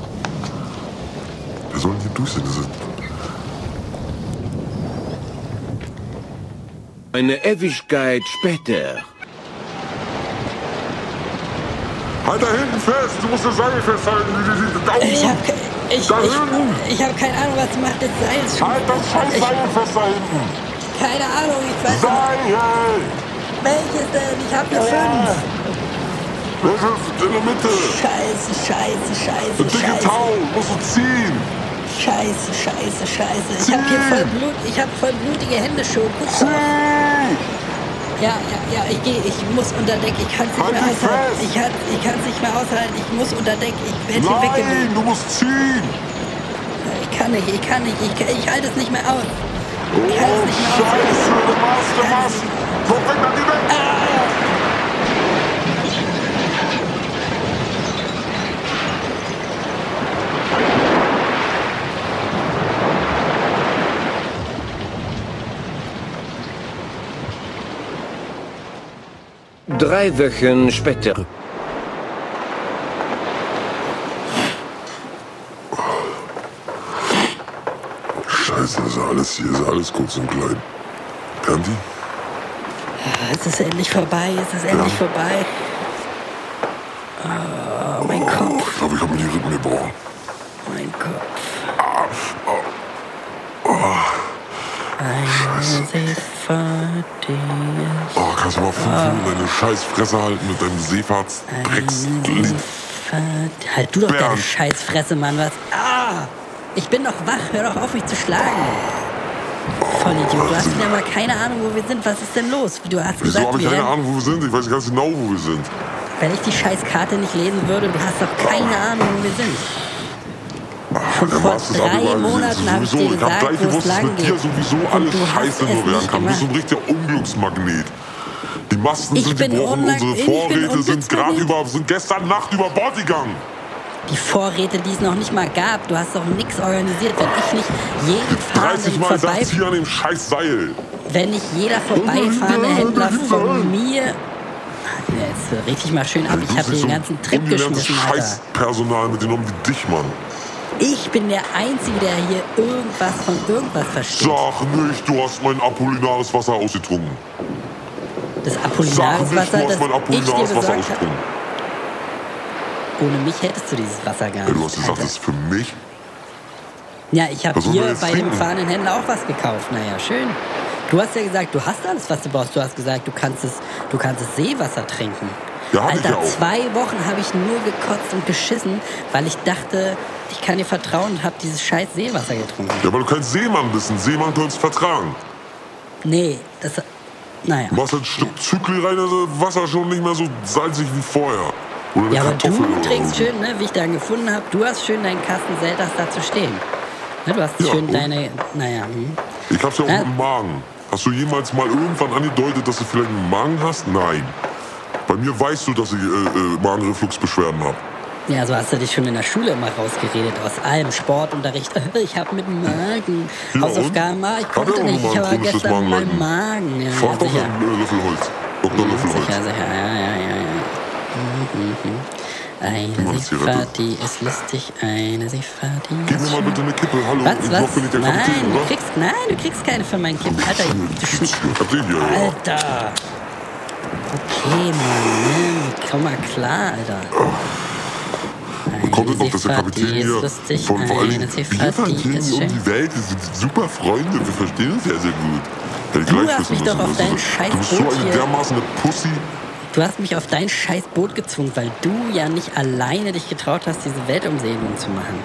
Wir sollen hier durch sein. Das ist, Eine Ewigkeit später. halt da hinten fest! Du musst das Seil festhalten! Oben! Ich hab, ich, Da ich, hinten! ich hab keine Ahnung, was macht das Seil schon. Halt das scheiß Seil fest da hinten! Keine Ahnung, ich weiß nicht. Seil! Welches denn? Ich hab hier fünf. Das ist in der Mitte! Scheiße, scheiße, scheiße, Ein dicke. Tau! Musst du ziehen! Scheiße, scheiße, scheiße. Ich hab hier voll Blut, ich hab voll blutige Hände schon. Guck Zieh! mal. Ja, ja, ja, ich gehe, ich muss unter Deck, ich kann's nicht Halt mehr aushalten. Ich, kann, ich kann's nicht mehr aushalten, ich muss unter Deck, ich werde hier Nein! weggeweht. Du musst ziehen! Ich kann nicht, ich kann nicht, ich, kann- ich halte es nicht mehr aus. Oh, Ich halte es nicht mehr aus. Scheiße! Du machst, du machst! Guck weg, dann geh weg! Drei Wochen später. Scheiße, ist ja alles hier, ist ja alles kurz und klein. Kanti? Es ist endlich vorbei, es ist endlich Ja. vorbei. Oh, mein Oh, Kopf, ich glaube, ich habe mir die Rippen gebrochen. mein Kopf. Eine Seefahrt, die ist Oh, kannst du mal fünf Minuten deine scheiß Fresse halten mit deinem eine Seefahrtsdreckslied? Seefahrt. Halt du doch deine Bernd. Scheißfresse, Mann, was? Ah! Ich bin doch wach, hör doch auf, mich zu schlagen. Vollidiot, du hast wieder mal keine Ahnung, wo wir sind. Was ist denn los? Du hast Wieso habe ich keine Ahnung, wo wir sind? Ich weiß ganz genau, wo wir sind. Wenn ich die scheiß Karte nicht lesen würde, du hast doch keine Ahnung, wo wir sind. Schon Der habe ich Sowieso, ich habe gleich gewusst, dass lang mit dir sowieso Und alles du hast scheiße es nur werden kann. Du bist so ein richtiger Unglücksmagnet. Die Masten Ich sind gebrochen, unsere ich Vorräte sind gerade über, sind gestern Nacht über Bord gegangen. Die Vorräte, die es noch nicht mal gab. Du hast doch nichts organisiert. Wenn ich nicht jeden 30 fahrenden Mal vorbei, hier an dem scheiß Seil. wenn nicht jeder vorbeifahrende Händler von mir. Ja, Jetzt richte ich mal schön ab. Ich Du habe den ganzen Trip geschmissen, Alter. Scheißpersonal mitgenommen wie dich, Mann. Ich bin der Einzige, der hier irgendwas von irgendwas versteht. Sag nicht, du hast mein apollinares Wasser ausgetrunken. Das Sag Apollinaris nicht, Wasser, du hast das mein apollinares Wasser ausgetrunken. Ohne mich hättest du dieses Wasser gar nicht. du hast gesagt, Alter. das ist für mich. Ja, ich habe hier bei dem fahrenden Händler auch was gekauft. Naja, schön. Du hast ja gesagt, du hast alles, was du brauchst. Du hast gesagt, du kannst es, du kannst es Seewasser trinken. Ja, Alter, zwei Wochen habe ich nur gekotzt und geschissen, weil ich dachte, ich kann dir vertrauen und habe dieses scheiß Seewasser getrunken. Ja, weil du kein Seemann bist. Ein Seemann es vertragen. Nee, das, naja. Du machst ein Stück Zykli rein, das Wasser schon nicht mehr so salzig wie vorher. Oder eine Ja, aber Kartoffel du oder trinkst so. schön, ne, wie ich dann gefunden habe, du hast schön deinen Kasten Selters da zu stehen. Ne, du hast Ja, schön deine, naja, hm. Ich hab's ja auch mit dem Magen. Hast du jemals mal irgendwann angedeutet, dass du vielleicht einen Magen hast? Nein. Bei mir weißt du, dass ich äh, äh, Magenrefluxbeschwerden habe. Ja, so hast du dich schon in der Schule immer rausgeredet. Aus allem Sportunterricht. Ich habe mit dem Magen. Ja, Hausaufgaben, ich konnte nicht. Ich habe gestern meinen? Magen. Ja, Frag ja, doch sicher. äh, Löffelholz. Dr. Löffelholz. Sicher, sicher. Ja, ja, ja, ja. Mhm, mhm. Eine. Seefahrt, die ist lustig. Eine Seefahrt, die Gib mir mal bitte eine Kippe. Hallo, Was, ich was? nicht der Nein, Kapitän, du kriegst, nein, du kriegst keine für mein Kind. Alter, du Ich. Alter. Okay, Mann? Komm mal klar, Alter. Und kommt jetzt noch, dass der Kapitän hier von vor die ist um die Welt, wir sind super Freunde, wir verstehen uns ja sehr gut. Hätte Du gleich hast mich doch auf dein du- scheiß Du bist so eine dermaßen eine Pussy. Du hast mich auf dein scheiß Boot gezwungen, weil du ja nicht alleine dich getraut hast, diese Weltumsegelung zu machen.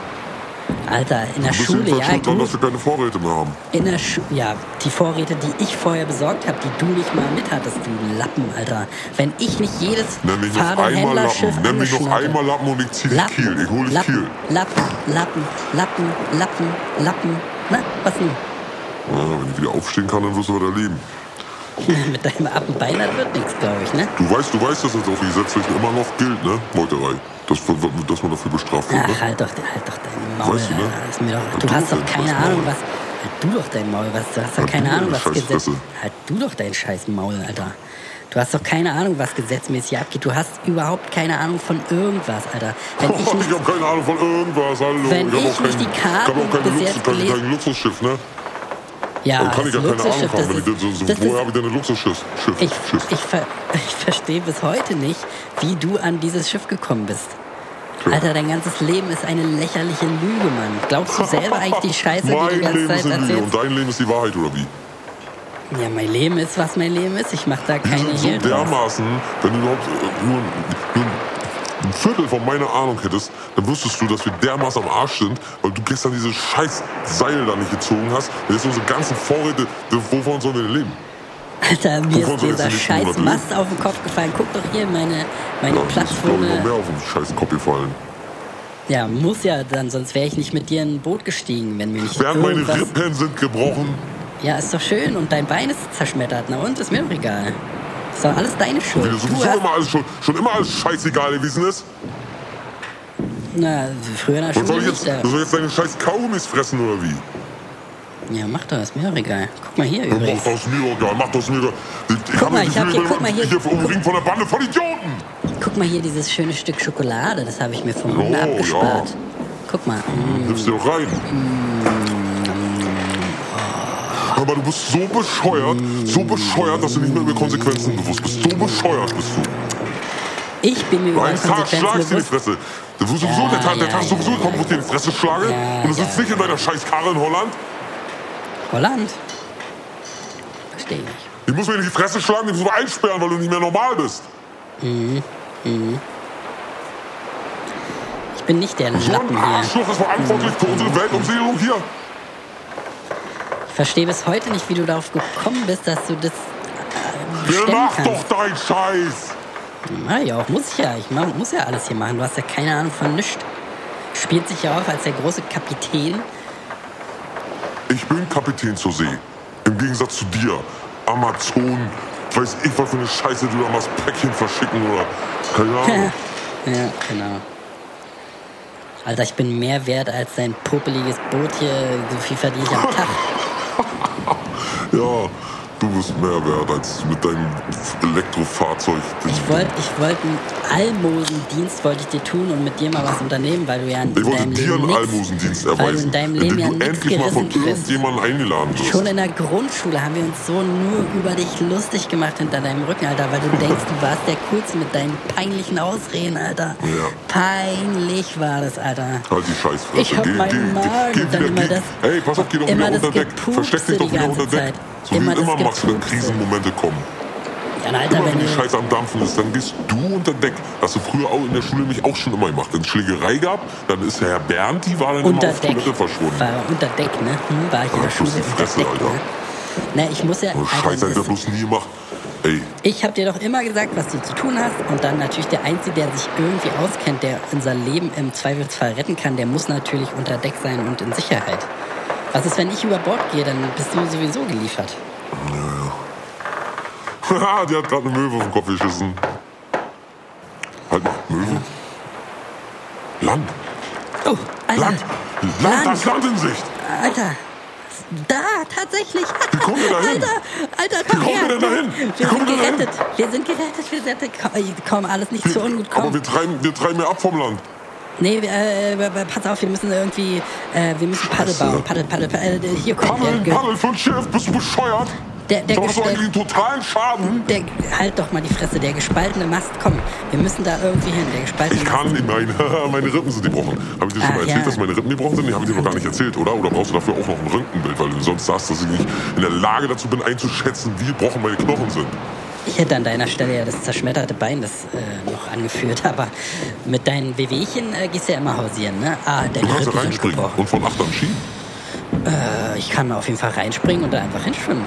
Alter, in der Du bist Schule, ja schuld daran, dass wir keine Vorräte mehr haben. In der Schu ja, die Vorräte, die ich vorher besorgt habe, die du nicht mal mit hattest, du Lappen, Alter. Wenn ich nicht jedes Nenn mich noch einmal Lappen. Nenn mich noch einmal Lappen und ich zieh dich Lappen, Kiel. Ich hol dich Lappen, Kiel. Lappen, Lappen, Lappen, Lappen, Lappen. Na, was nun? Ja, wenn ich wieder aufstehen kann, dann wirst du was erleben. Mit deinem Appenbein, das wird nichts, glaube ich, ne? Du weißt, du weißt, dass das auch gesetzlich immer noch gilt, ne? Meuterei. Dass, dass man dafür bestraft wird, Ach, ne? halt doch, halt doch dein Maul. Weißt du, ne? Doch, Halt du du hast doch keine Ahnung, was. Halt du doch dein Maul, was. Du hast doch Halt keine Ahnung, was Gesetz. Halt du doch dein scheiß Maul, Alter. Du hast doch keine Ahnung, was gesetzmäßig abgeht. Du hast überhaupt keine Ahnung von irgendwas, Alter. Wenn ich ich nicht. hab keine Ahnung von irgendwas, hallo. Wenn ich ich auch nicht kein, die Karten ich hab auch kein, Luxus, kein, kein Luxusschiff, ne? Ja, Dann kann ich ja keine Ahnung fahren. Wenn ich, so, so, woher habe ich denn ein Luxusschiff? Schiff, ich, Schiff. ich, ver, ich verstehe bis heute nicht, wie du an dieses Schiff gekommen bist. Alter, dein ganzes Leben ist eine lächerliche Lüge, Mann. Glaubst du selber eigentlich die Scheiße, die du die ganze Leben Zeit ist eine Lüge und dein Leben ist die Wahrheit, oder wie? Ja, mein Leben ist, was mein Leben ist. Ich mach da keine sind so dermaßen, wenn du überhaupt äh, nur, nur ein Viertel von meiner Ahnung hättest, dann wüsstest du, dass wir dermaßen am Arsch sind, weil du gestern dieses scheiß Seil da nicht gezogen hast. Und jetzt unsere ganzen Vorräte, wovon sollen wir denn leben? Alter, mir Wovon ist dieser scheiß Monate Mast auf den Kopf gefallen. Guck doch hier, meine, meine Ja, glaube ich, noch Plattform. mehr auf den scheiß Kopf gefallen. Ja, muss ja dann, sonst wäre ich nicht mit dir in ein Boot gestiegen, wenn mir nicht Während meine. Rippen sind gebrochen, Ja, ist doch schön und dein Bein ist zerschmettert. Na und, ist mir doch egal. Ist doch alles deine Schuld. wie Du sowieso hast, immer alles schon, schon immer alles scheißegal gewesen ist. na, früher in der Und soll Schule ich nicht. jetzt, Da, soll ich jetzt deine scheiß Kaugummis fressen oder wie? Ja, mach doch, ist mir auch egal. Guck mal hier Mach übrigens. das mir egal, mach das mir egal. Ich, ich Guck hab mal, ich hab hier- guck mal hier. hier umringt von der Bande von Idioten. Guck mal hier dieses schöne Stück Schokolade, das habe ich mir vom Hunde Oh, abgespart. ja. Guck mal. mm, Nimmst dir doch rein. Aber du bist so bescheuert, so bescheuert, dass du nicht mehr über Konsequenzen bewusst bist. So bescheuert bist du. Ich bin mir über Einen Tag schlagst du die. Fresse. Du wirst sowieso, Ja, der Tag, der ja, Tag ist ja, sowieso ja, gekommen, wo ich dir die Fresse schlage. Und du sitzt nicht in deiner scheiß Karre in Holland. Holland? Verstehe ich nicht. Die muss mir in die Fresse schlagen, die muss man einsperren, weil du nicht mehr normal bist. Ich bin nicht der So ein Lappen. Arschloch ist verantwortlich für unsere Weltumsegelung hier. Ich verstehe bis heute nicht, wie du darauf gekommen bist, dass du das äh, bestimmen macht kannst. doch deinen Scheiß. Ja, ja, auch muss ich ja. Ich mach, muss ja alles hier machen. Du hast ja keine Ahnung von nichts. Spielt sich ja auf als der große Kapitän. Ich bin Kapitän zur See. Im Gegensatz zu dir. Amazon. Weiß ich, was für eine Scheiße du da machst. Päckchen verschicken oder. Keine Ahnung. Ja, genau. Alter, ich bin mehr wert als dein popeliges Boot hier. So viel verdiene ich am Tag. ja, du bist mehr wert als mit deinem Elektrofahrzeug. Ich wollte ich wollt einen Almosendienst wollte ich dir tun und mit dir mal was unternehmen, weil du ja in Ich wollte dir einen Almosendienst weil du erweisen, in deinem Leben ja du nichts endlich mal von irgendjemandem eingeladen wirst. Schon in der Grundschule haben wir uns so nur über dich lustig gemacht hinter deinem Rücken, Alter, weil du denkst, du warst der Coolste mit deinen peinlichen Ausreden, Alter. Ja. Peinlich war das, Alter. Halt die Scheißfresse. Ich hab Geh- meinen geh- Magen geh und dann wieder- immer geh- das- Hey, pass auf, geh doch wieder unter Deck. Versteck dich doch wieder unter Deck. Zeit. So wie Immer du das immer machst, wenn Gepupse. Krisenmomente kommen. Ja, na, Alter, Immer wenn wenn die du, Scheiße am Dampfen ist, dann gehst du unter Deck. Hast du früher auch in der Schule nämlich auch schon immer gemacht. Wenn es Schlägerei gab, dann ist der Herr Bernd, die war dann unter immer auf Deck, Toilette verschwunden. war unter Deck, ne? Hm, war ich in Ja, der Schule die Fresse, Deck, Alter. ne? Na, ich muss ja, Oh, Alter, Scheiße, er ist, bloß nie gemacht. Ey, Ich habe dir doch immer gesagt, was du zu tun hast. Und dann natürlich der Einzige, der sich irgendwie auskennt, der unser Leben im Zweifelsfall retten kann, der muss natürlich unter Deck sein und in Sicherheit. Was ist, wenn ich über Bord gehe? Dann bist du sowieso geliefert. Haha, die hat gerade eine Möwe auf den Kopf geschissen. Halt mal, Möwe. Land. Oh, Alter. Land. Land, das Land in Sicht. Alter. Da, tatsächlich. Wie kommen wir da hin? Alter, Alter, Wie komm kommen her. wir denn da hin? Wie Wir kommen sind gerettet. Wir sind gerettet. Wir sind komm, komm, alles nicht zu ungut. Aber Komm. wir treiben, wir treiben ja ab vom Land. Nee, äh, äh, pass auf, wir müssen irgendwie, äh, wir müssen Paddel bauen. Paddel, Paddel, Paddel. Äh, hier kommt der, Paddeln, der, paddeln für ein Schiff, bist du bescheuert? Der- der da hast du Gestell- eigentlich totalen Schaden. der, halt doch mal die Fresse, der gespaltene Mast. Komm, wir müssen da irgendwie hin. Der gespaltene Ich kann nicht, nein, meine Rippen sind gebrochen. Habe ich dir schon Ah, mal erzählt, ja. dass meine Rippen gebrochen sind? Die habe ich dir noch gar nicht erzählt, oder? Oder brauchst du dafür auch noch ein Röntgenbild, weil du sonst sagst, dass ich nicht in der Lage dazu bin, einzuschätzen, wie gebrochen meine Knochen sind. Ich hätte an deiner Stelle ja das zerschmetterte Bein das äh, noch angeführt, aber mit deinen Wehwehchen äh, gehst du ja immer hausieren, ne? Ah, deine Du kannst Rippen sind reinspringen gebrochen. und von Achtern schieben. Äh, ich kann auf jeden Fall reinspringen und da einfach hinschwimmen.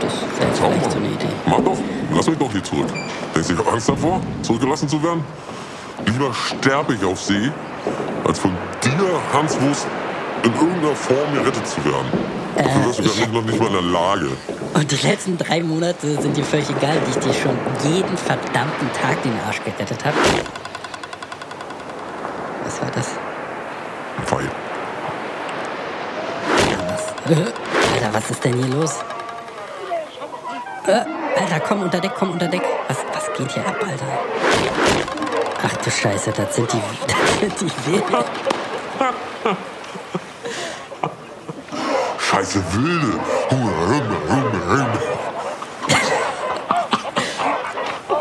Das wäre vielleicht so eine Idee. Mach doch, lass mich doch hier zurück. Denkst du, ich habe Angst davor, zurückgelassen zu werden? Lieber sterbe ich auf See, als von dir, Hans Wurst, in irgendeiner Form gerettet zu werden. Dafür wirst du Äh, ja nicht, noch nicht mal in der Lage. Und die letzten drei Monate sind dir völlig egal, die ich dir schon jeden verdammten Tag den Arsch gerettet habe. Was war das? Ein Pfeil. Alter, was? Ist denn hier los? Äh, Alter, komm unter Deck, komm unter Deck. Was, was geht hier ab, Alter? Ach du Scheiße, das sind die, das sind die Wilden. Scheiße Wilde.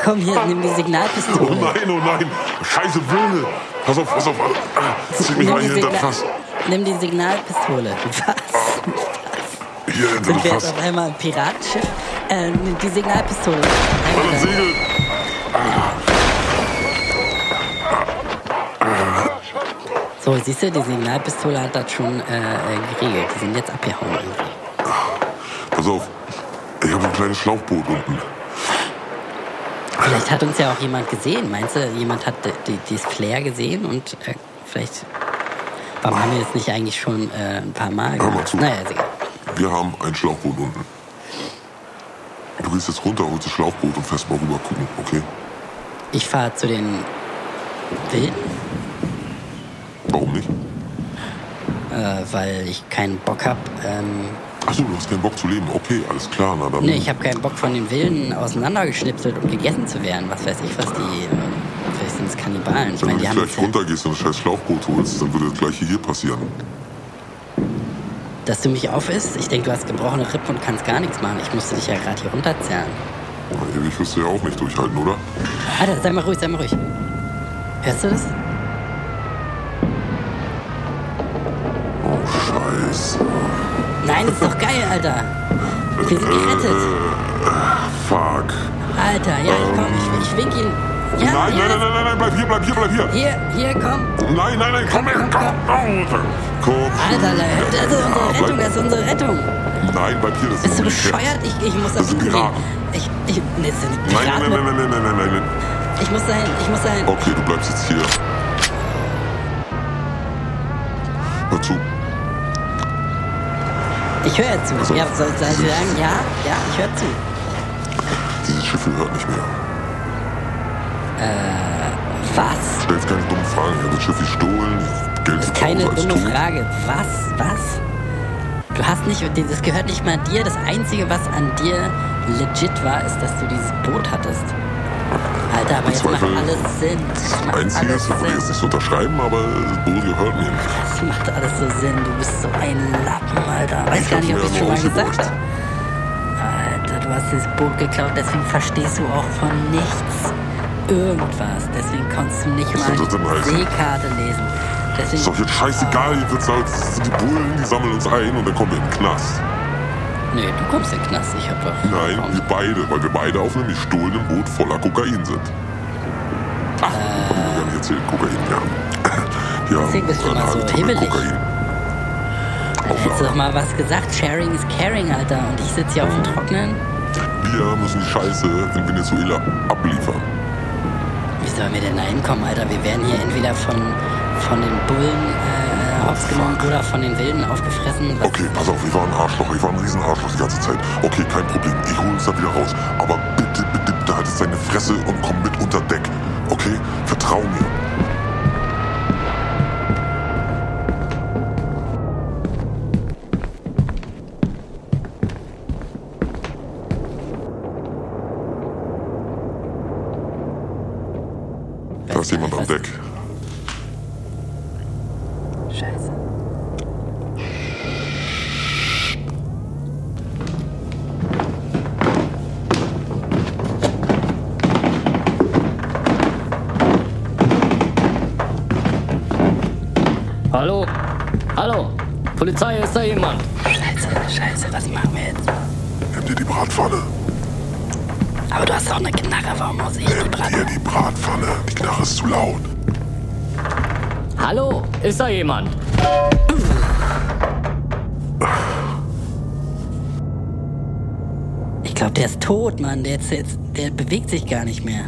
Komm hier, nimm die Oh Signalpistole. nein, oh nein. Scheiße Wilde. Pass auf, pass auf. Ah, Zieh mich Nimm mal die, hier hinter Fass. nimm die Signalpistole. Was? Hier hinter Sind wir jetzt auf einmal ein Piratenschiff? Äh, nimm die Signalpistole. An Einmal das da. Segel. So, siehst du, die Signalpistole hat das schon äh, geregelt. Die sind jetzt abgehauen. Pass auf. Ich habe ein kleines Schlauchboot unten. Vielleicht hat uns ja auch jemand gesehen. Meinst du, jemand hat dieses Flair gesehen und äh, vielleicht. Warum haben wir das nicht eigentlich schon äh, ein paar Mal Hör mal zu. Naja, ist egal. Wir haben ein Schlauchboot unten. Du gehst jetzt runter, holst das Schlauchboot und fährst mal rüber gucken, okay? Ich fahre zu den Wilden. Warum nicht? äh, weil ich keinen Bock hab. Ähm, Achso, du hast keinen Bock zu leben. Okay, alles klar. Na dann. nee, ich habe keinen Bock von den Wilden auseinandergeschnipselt und gegessen zu werden. Was weiß ich, was die. Äh, vielleicht sind es Kannibalen. Ich Wenn meine, du gleich runtergehst und ein scheiß Schlauchboot holst, dann würde das gleiche hier passieren. dass du mich aufisst. Ich denke, du hast gebrochene Rippen und kannst gar nichts machen. Ich musste dich ja gerade hier runterzerren. Na, ewig wirst du ja auch nicht durchhalten, oder? Alter, sei mal ruhig, sei mal ruhig. Hörst du das? Scheiße. Nein, ist doch geil, Alter. Wir sind gerettet. Fuck. Alter, ja, ich komm, ich, ich wink ihn. Ja, nein, ja. nein, nein, nein, nein, nein, bleib hier, bleib hier, bleib hier. Hier, hier, komm. Nein, nein, nein, komm her, komm, komm. Alter. Komm. Alter, das ist unsere Ja, Rettung, das ist unsere Rettung. Nein, bleib hier, das Bist du ist bescheuert? Ich, ich muss da Das gehen. Piraten. Ich, ich, nee, das sind Nein, nein, Piraten. nein, nein, nein, nein, nein, nein, nein. Ich muss dahin, ich muss dahin. Okay, du bleibst jetzt hier. Hör zu. Ich höre zu. Ja, soll, soll ich sagen, ja, ja, ich höre zu. Dieses Schiff hier hört nicht mehr. Was? Stell jetzt keine dummen Fragen. Ich habe das Schiff gestohlen. Geld Das ist keine dumme tot. Frage. Was? Was? Du hast nicht, das gehört nicht mal dir. Das Einzige, was an dir legit war, ist, dass du dieses Boot hattest. Alter, aber jetzt macht alles Sinn. Das macht Einzige alles ist, jetzt Sinn. nicht so unterschreiben, aber das Boot gehört mir nicht. Das macht alles so Sinn. Du bist so ein Lappen, Alter. Weiß Ich gar nicht, ob ich schon mal gesagt habe. Alter, du hast das Boot geklaut, deswegen verstehst du auch von nichts irgendwas. Deswegen konntest du nicht mal die? Seekarte lesen. Deswegen, Ist doch jetzt scheißegal, jetzt halt, die Bullen, die sammeln uns ein und dann kommen wir in den Knast. Nee, du kommst in den Knast. Ich hab doch... Nein, wir beide, weil wir beide auf einem gestohlenen Boot voller Kokain sind. Ach, hab ich gar nicht erzählt, Kokain, ja. Ja, Deswegen bist du immer so hibbelig. Kokain. Hättest du doch mal was gesagt. Sharing is caring, Alter. Und ich sitze hier auf dem Trocknen. Wir müssen die Scheiße in Venezuela abliefern. Wie sollen wir denn da hinkommen, Alter? Wir werden hier entweder von, von den Bullen äh, aufgenommen oder von den Wilden aufgefressen. Okay, pass auf, ich war ein Arschloch, ich war ein riesen Arschloch die ganze Zeit. Okay, kein Problem, ich hole uns da wieder raus. Aber bitte, bitte, bitte halt jetzt deine Fresse und komm mit unter Deck. Okay? Vertrau mir. Da ist jemand am Deck. Scheiße. Hallo? Hallo? Polizei, ist da jemand? Scheiße, scheiße, was machen wir jetzt? Nimm dir die Bratpfanne. Aber du hast doch eine Knarre, warum muss ich die Nimm dir die Bratpfanne. Die Knarre ist zu laut. Hallo? Ist da jemand? Ich glaube, der ist tot, Mann. Der, ist jetzt, der bewegt sich gar nicht mehr.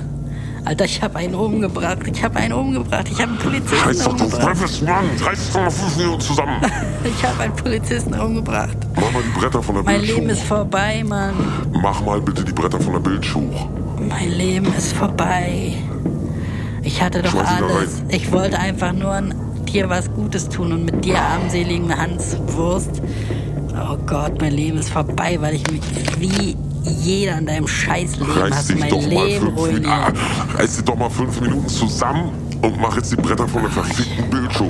Alter, ich habe einen umgebracht. Ich habe einen umgebracht. Ich habe einen Polizisten Scheiß doch, du umgebracht. Teufels Mann. Reiß doch mal fünf Minuten zusammen. Ich habe einen Polizisten umgebracht. Mach mal die Bretter von der Mein Bildschuh. Leben ist vorbei, Mann. Mach mal bitte die Bretter von der Bildschuh. Mein Leben ist vorbei. Ich hatte doch alles. Ich wollte einfach nur an dir was Gutes tun und mit dir armseligen Hans Wurst. Oh Gott, mein Leben ist vorbei, weil ich mich wie jeder in deinem Scheißleben Reiß hast mein doch mal Leben fünf Minuten. ruiniert. Ah, reiß dich doch mal fünf Minuten zusammen und mach jetzt die Bretter von der verfickten Bildschuh.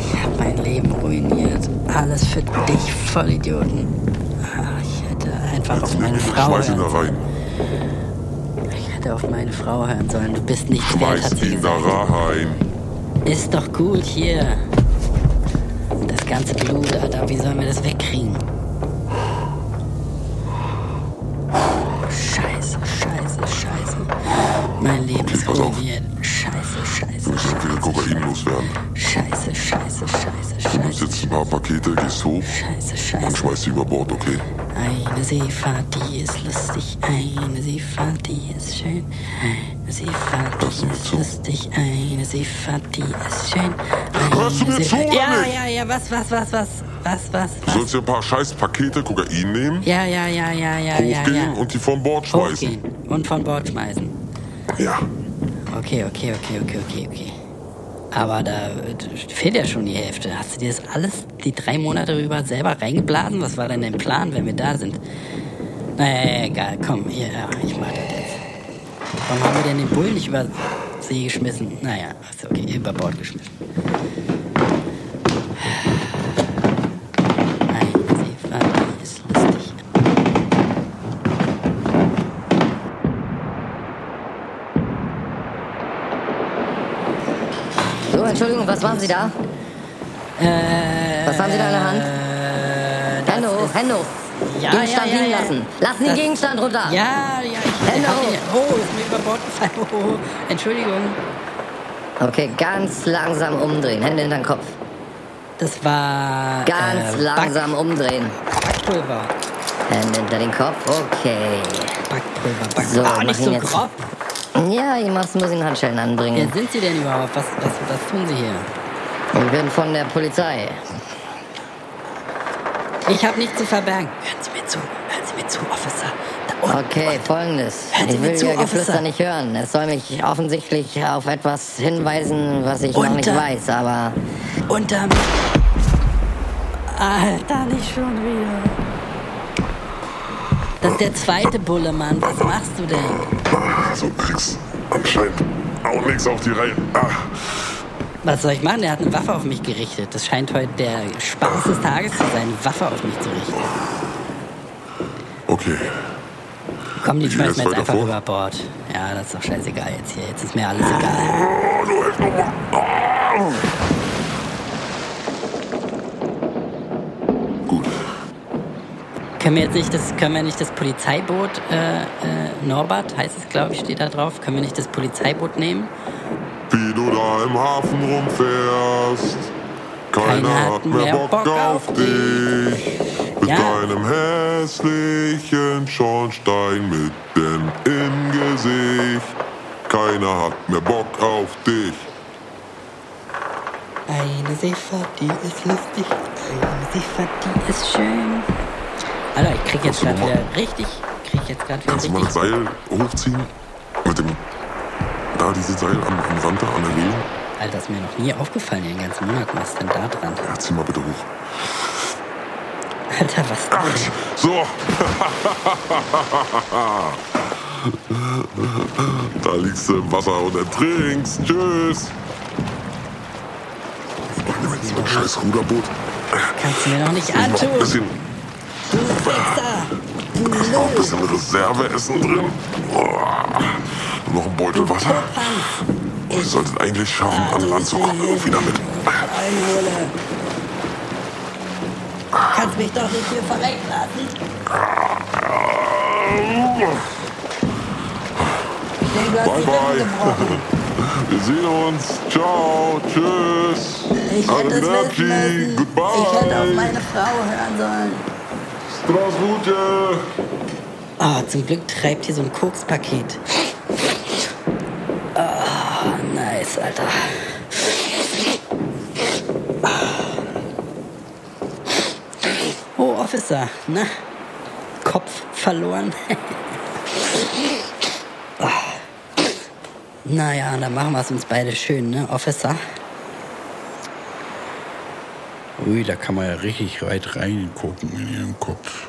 Ich hab mein Leben ruiniert. Alles für dich, Vollidioten. Ah, Ich hätte einfach auf Jetzt nimm meine Frau schmeiß ihn da rein. Hätte auf meine Frau hören sollen. Du bist nicht wert, hat Schmeiß sie ihn da gesagt. rein. Ist doch gut hier. Das ganze Blut, Alter, wie sollen wir das wegkriegen? Scheiße, scheiße, scheiße. Mein Leben ist ruiniert. Scheiße, scheiße, Wir müssen irgendwie Kokain scheiße. loswerden. Scheiße, scheiße, scheiße, Du nimmst scheiße. jetzt ein paar Pakete, gehst hoch Scheiße, und scheiße. schmeißt sie über Bord, okay? Eine Seefahrt, die ist lustig. Eine Seefahrt, die ist schön. Eine Seefahrt, die ist lustig. Eine Seefahrt, die ist schön. Hörst du mir zu oder Ja, nicht? ja, ja, was, was, was, was, was, was, Du was? sollst dir ein paar scheiß Pakete Kokain nehmen, Ja, ja, ja, ja, ja, ja, hochgehen ja. und die vom Bord schmeißen. Hochgehen und von Bord schmeißen. Ja. Okay, okay, okay, okay, okay, okay. Aber da fehlt ja schon die Hälfte. Hast du dir das alles die drei Monate über selber reingeblasen? Was war denn dein Plan, wenn wir da sind? Naja, egal, komm, hier, ja, ich mach das jetzt. Warum haben wir denn den Bullen nicht über See geschmissen? Naja, okay, über Bord geschmissen. Entschuldigung, was machen Sie da? Äh, Was haben Sie da in der Hand? Äh, Hände hoch, Hände hoch. Ja, Gegenstand ja, ja, liegen lassen. Lassen Sie Das- Gegenstand runter. Ja, ja, ich, Hände hoch. ihn, Oh, ist mir über Bord gefallen. Oh, oh, Entschuldigung. Okay, ganz langsam umdrehen. Hände hinter den Kopf. Das war. Ganz äh, langsam umdrehen. Backpulver. Hände hinter den Kopf. Okay. Backpulver, Backpulver. So, ah, nicht so jetzt. grob. Ja, ich muss, muss Ihnen Handschellen anbringen. Wer sind Sie denn überhaupt? Was, was, was tun Sie hier? Ich bin von der Polizei. Ich habe nichts zu verbergen. Hören Sie mir zu. Hören Sie mir zu, Officer. Okay, folgendes. Hören Sie Ich will zu, Ihr Geflüster nicht hören. Es soll mich offensichtlich auf etwas hinweisen, was ich noch nicht Unter- weiß, aber Unterm. Alter, nicht schon wieder. Das ist der zweite Bulle, Mann. Was machst du denn? Also kriegst anscheinend auch nichts auf die Reihe. Ah, Was soll ich machen? Der hat eine Waffe auf mich gerichtet. Das scheint heute der Spaß des Tages zu sein, eine Waffe auf mich zu richten. okay. Komm, die schmeißen wir jetzt einfach vor? über Bord. Ja, das ist doch scheißegal jetzt hier. Jetzt ist mir alles egal. Oh, du helft nochmal. Ah. Können wir jetzt nicht das, können wir nicht das Polizeiboot, äh, äh, Norbert heißt es, glaube ich, steht da drauf. Können wir nicht das Polizeiboot nehmen? Wie du da im Hafen rumfährst. Keiner, hat mehr Bock, auf dich. Mit Ja. deinem hässlichen Schornstein mitten im Gesicht. Keiner hat mehr Bock auf dich. Eine Seefahrt, die ist lustig. Eine Seefahrt, die ist schön. Alter, ich krieg jetzt gerade wieder richtig, krieg jetzt gerade wieder Kannst du mal das. Seil hochziehen? Mit dem. Da, dieses Seil am, am Rand da, an der Reling. Alter, ist mir noch nie aufgefallen den ganzen Monaten. Was ist denn da dran? Ja, zieh mal bitte hoch. Alter, was Ach, so. da liegst du im Wasser und ertrinkst. Tschüss. Oh, nimm jetzt so ein scheiß Ruderboot. kannst du mir noch nicht Noch ein antun. bisschen, Ist noch ein bisschen Reserveessen drin. Oh, noch ein Beutel Wasser. Oh, ich sollte es eigentlich schaffen, an Land zu kommen. Irgendwie damit. Kannst mich doch nicht hier verrecken lassen. Bye, bye. Wir sehen uns. Ciao. Tschüss. Ich hätte es wissen müssen. Ich hätte auf meine Frau hören sollen. Strasbourg. Ah, zum Glück treibt hier so ein Kokspaket. Ah, nice, Alter. Oh, Officer, na? Kopf verloren. Ah. Naja, dann machen wir es uns beide schön, ne, Officer? Ui, da kann man ja richtig weit reingucken in ihren Kopf.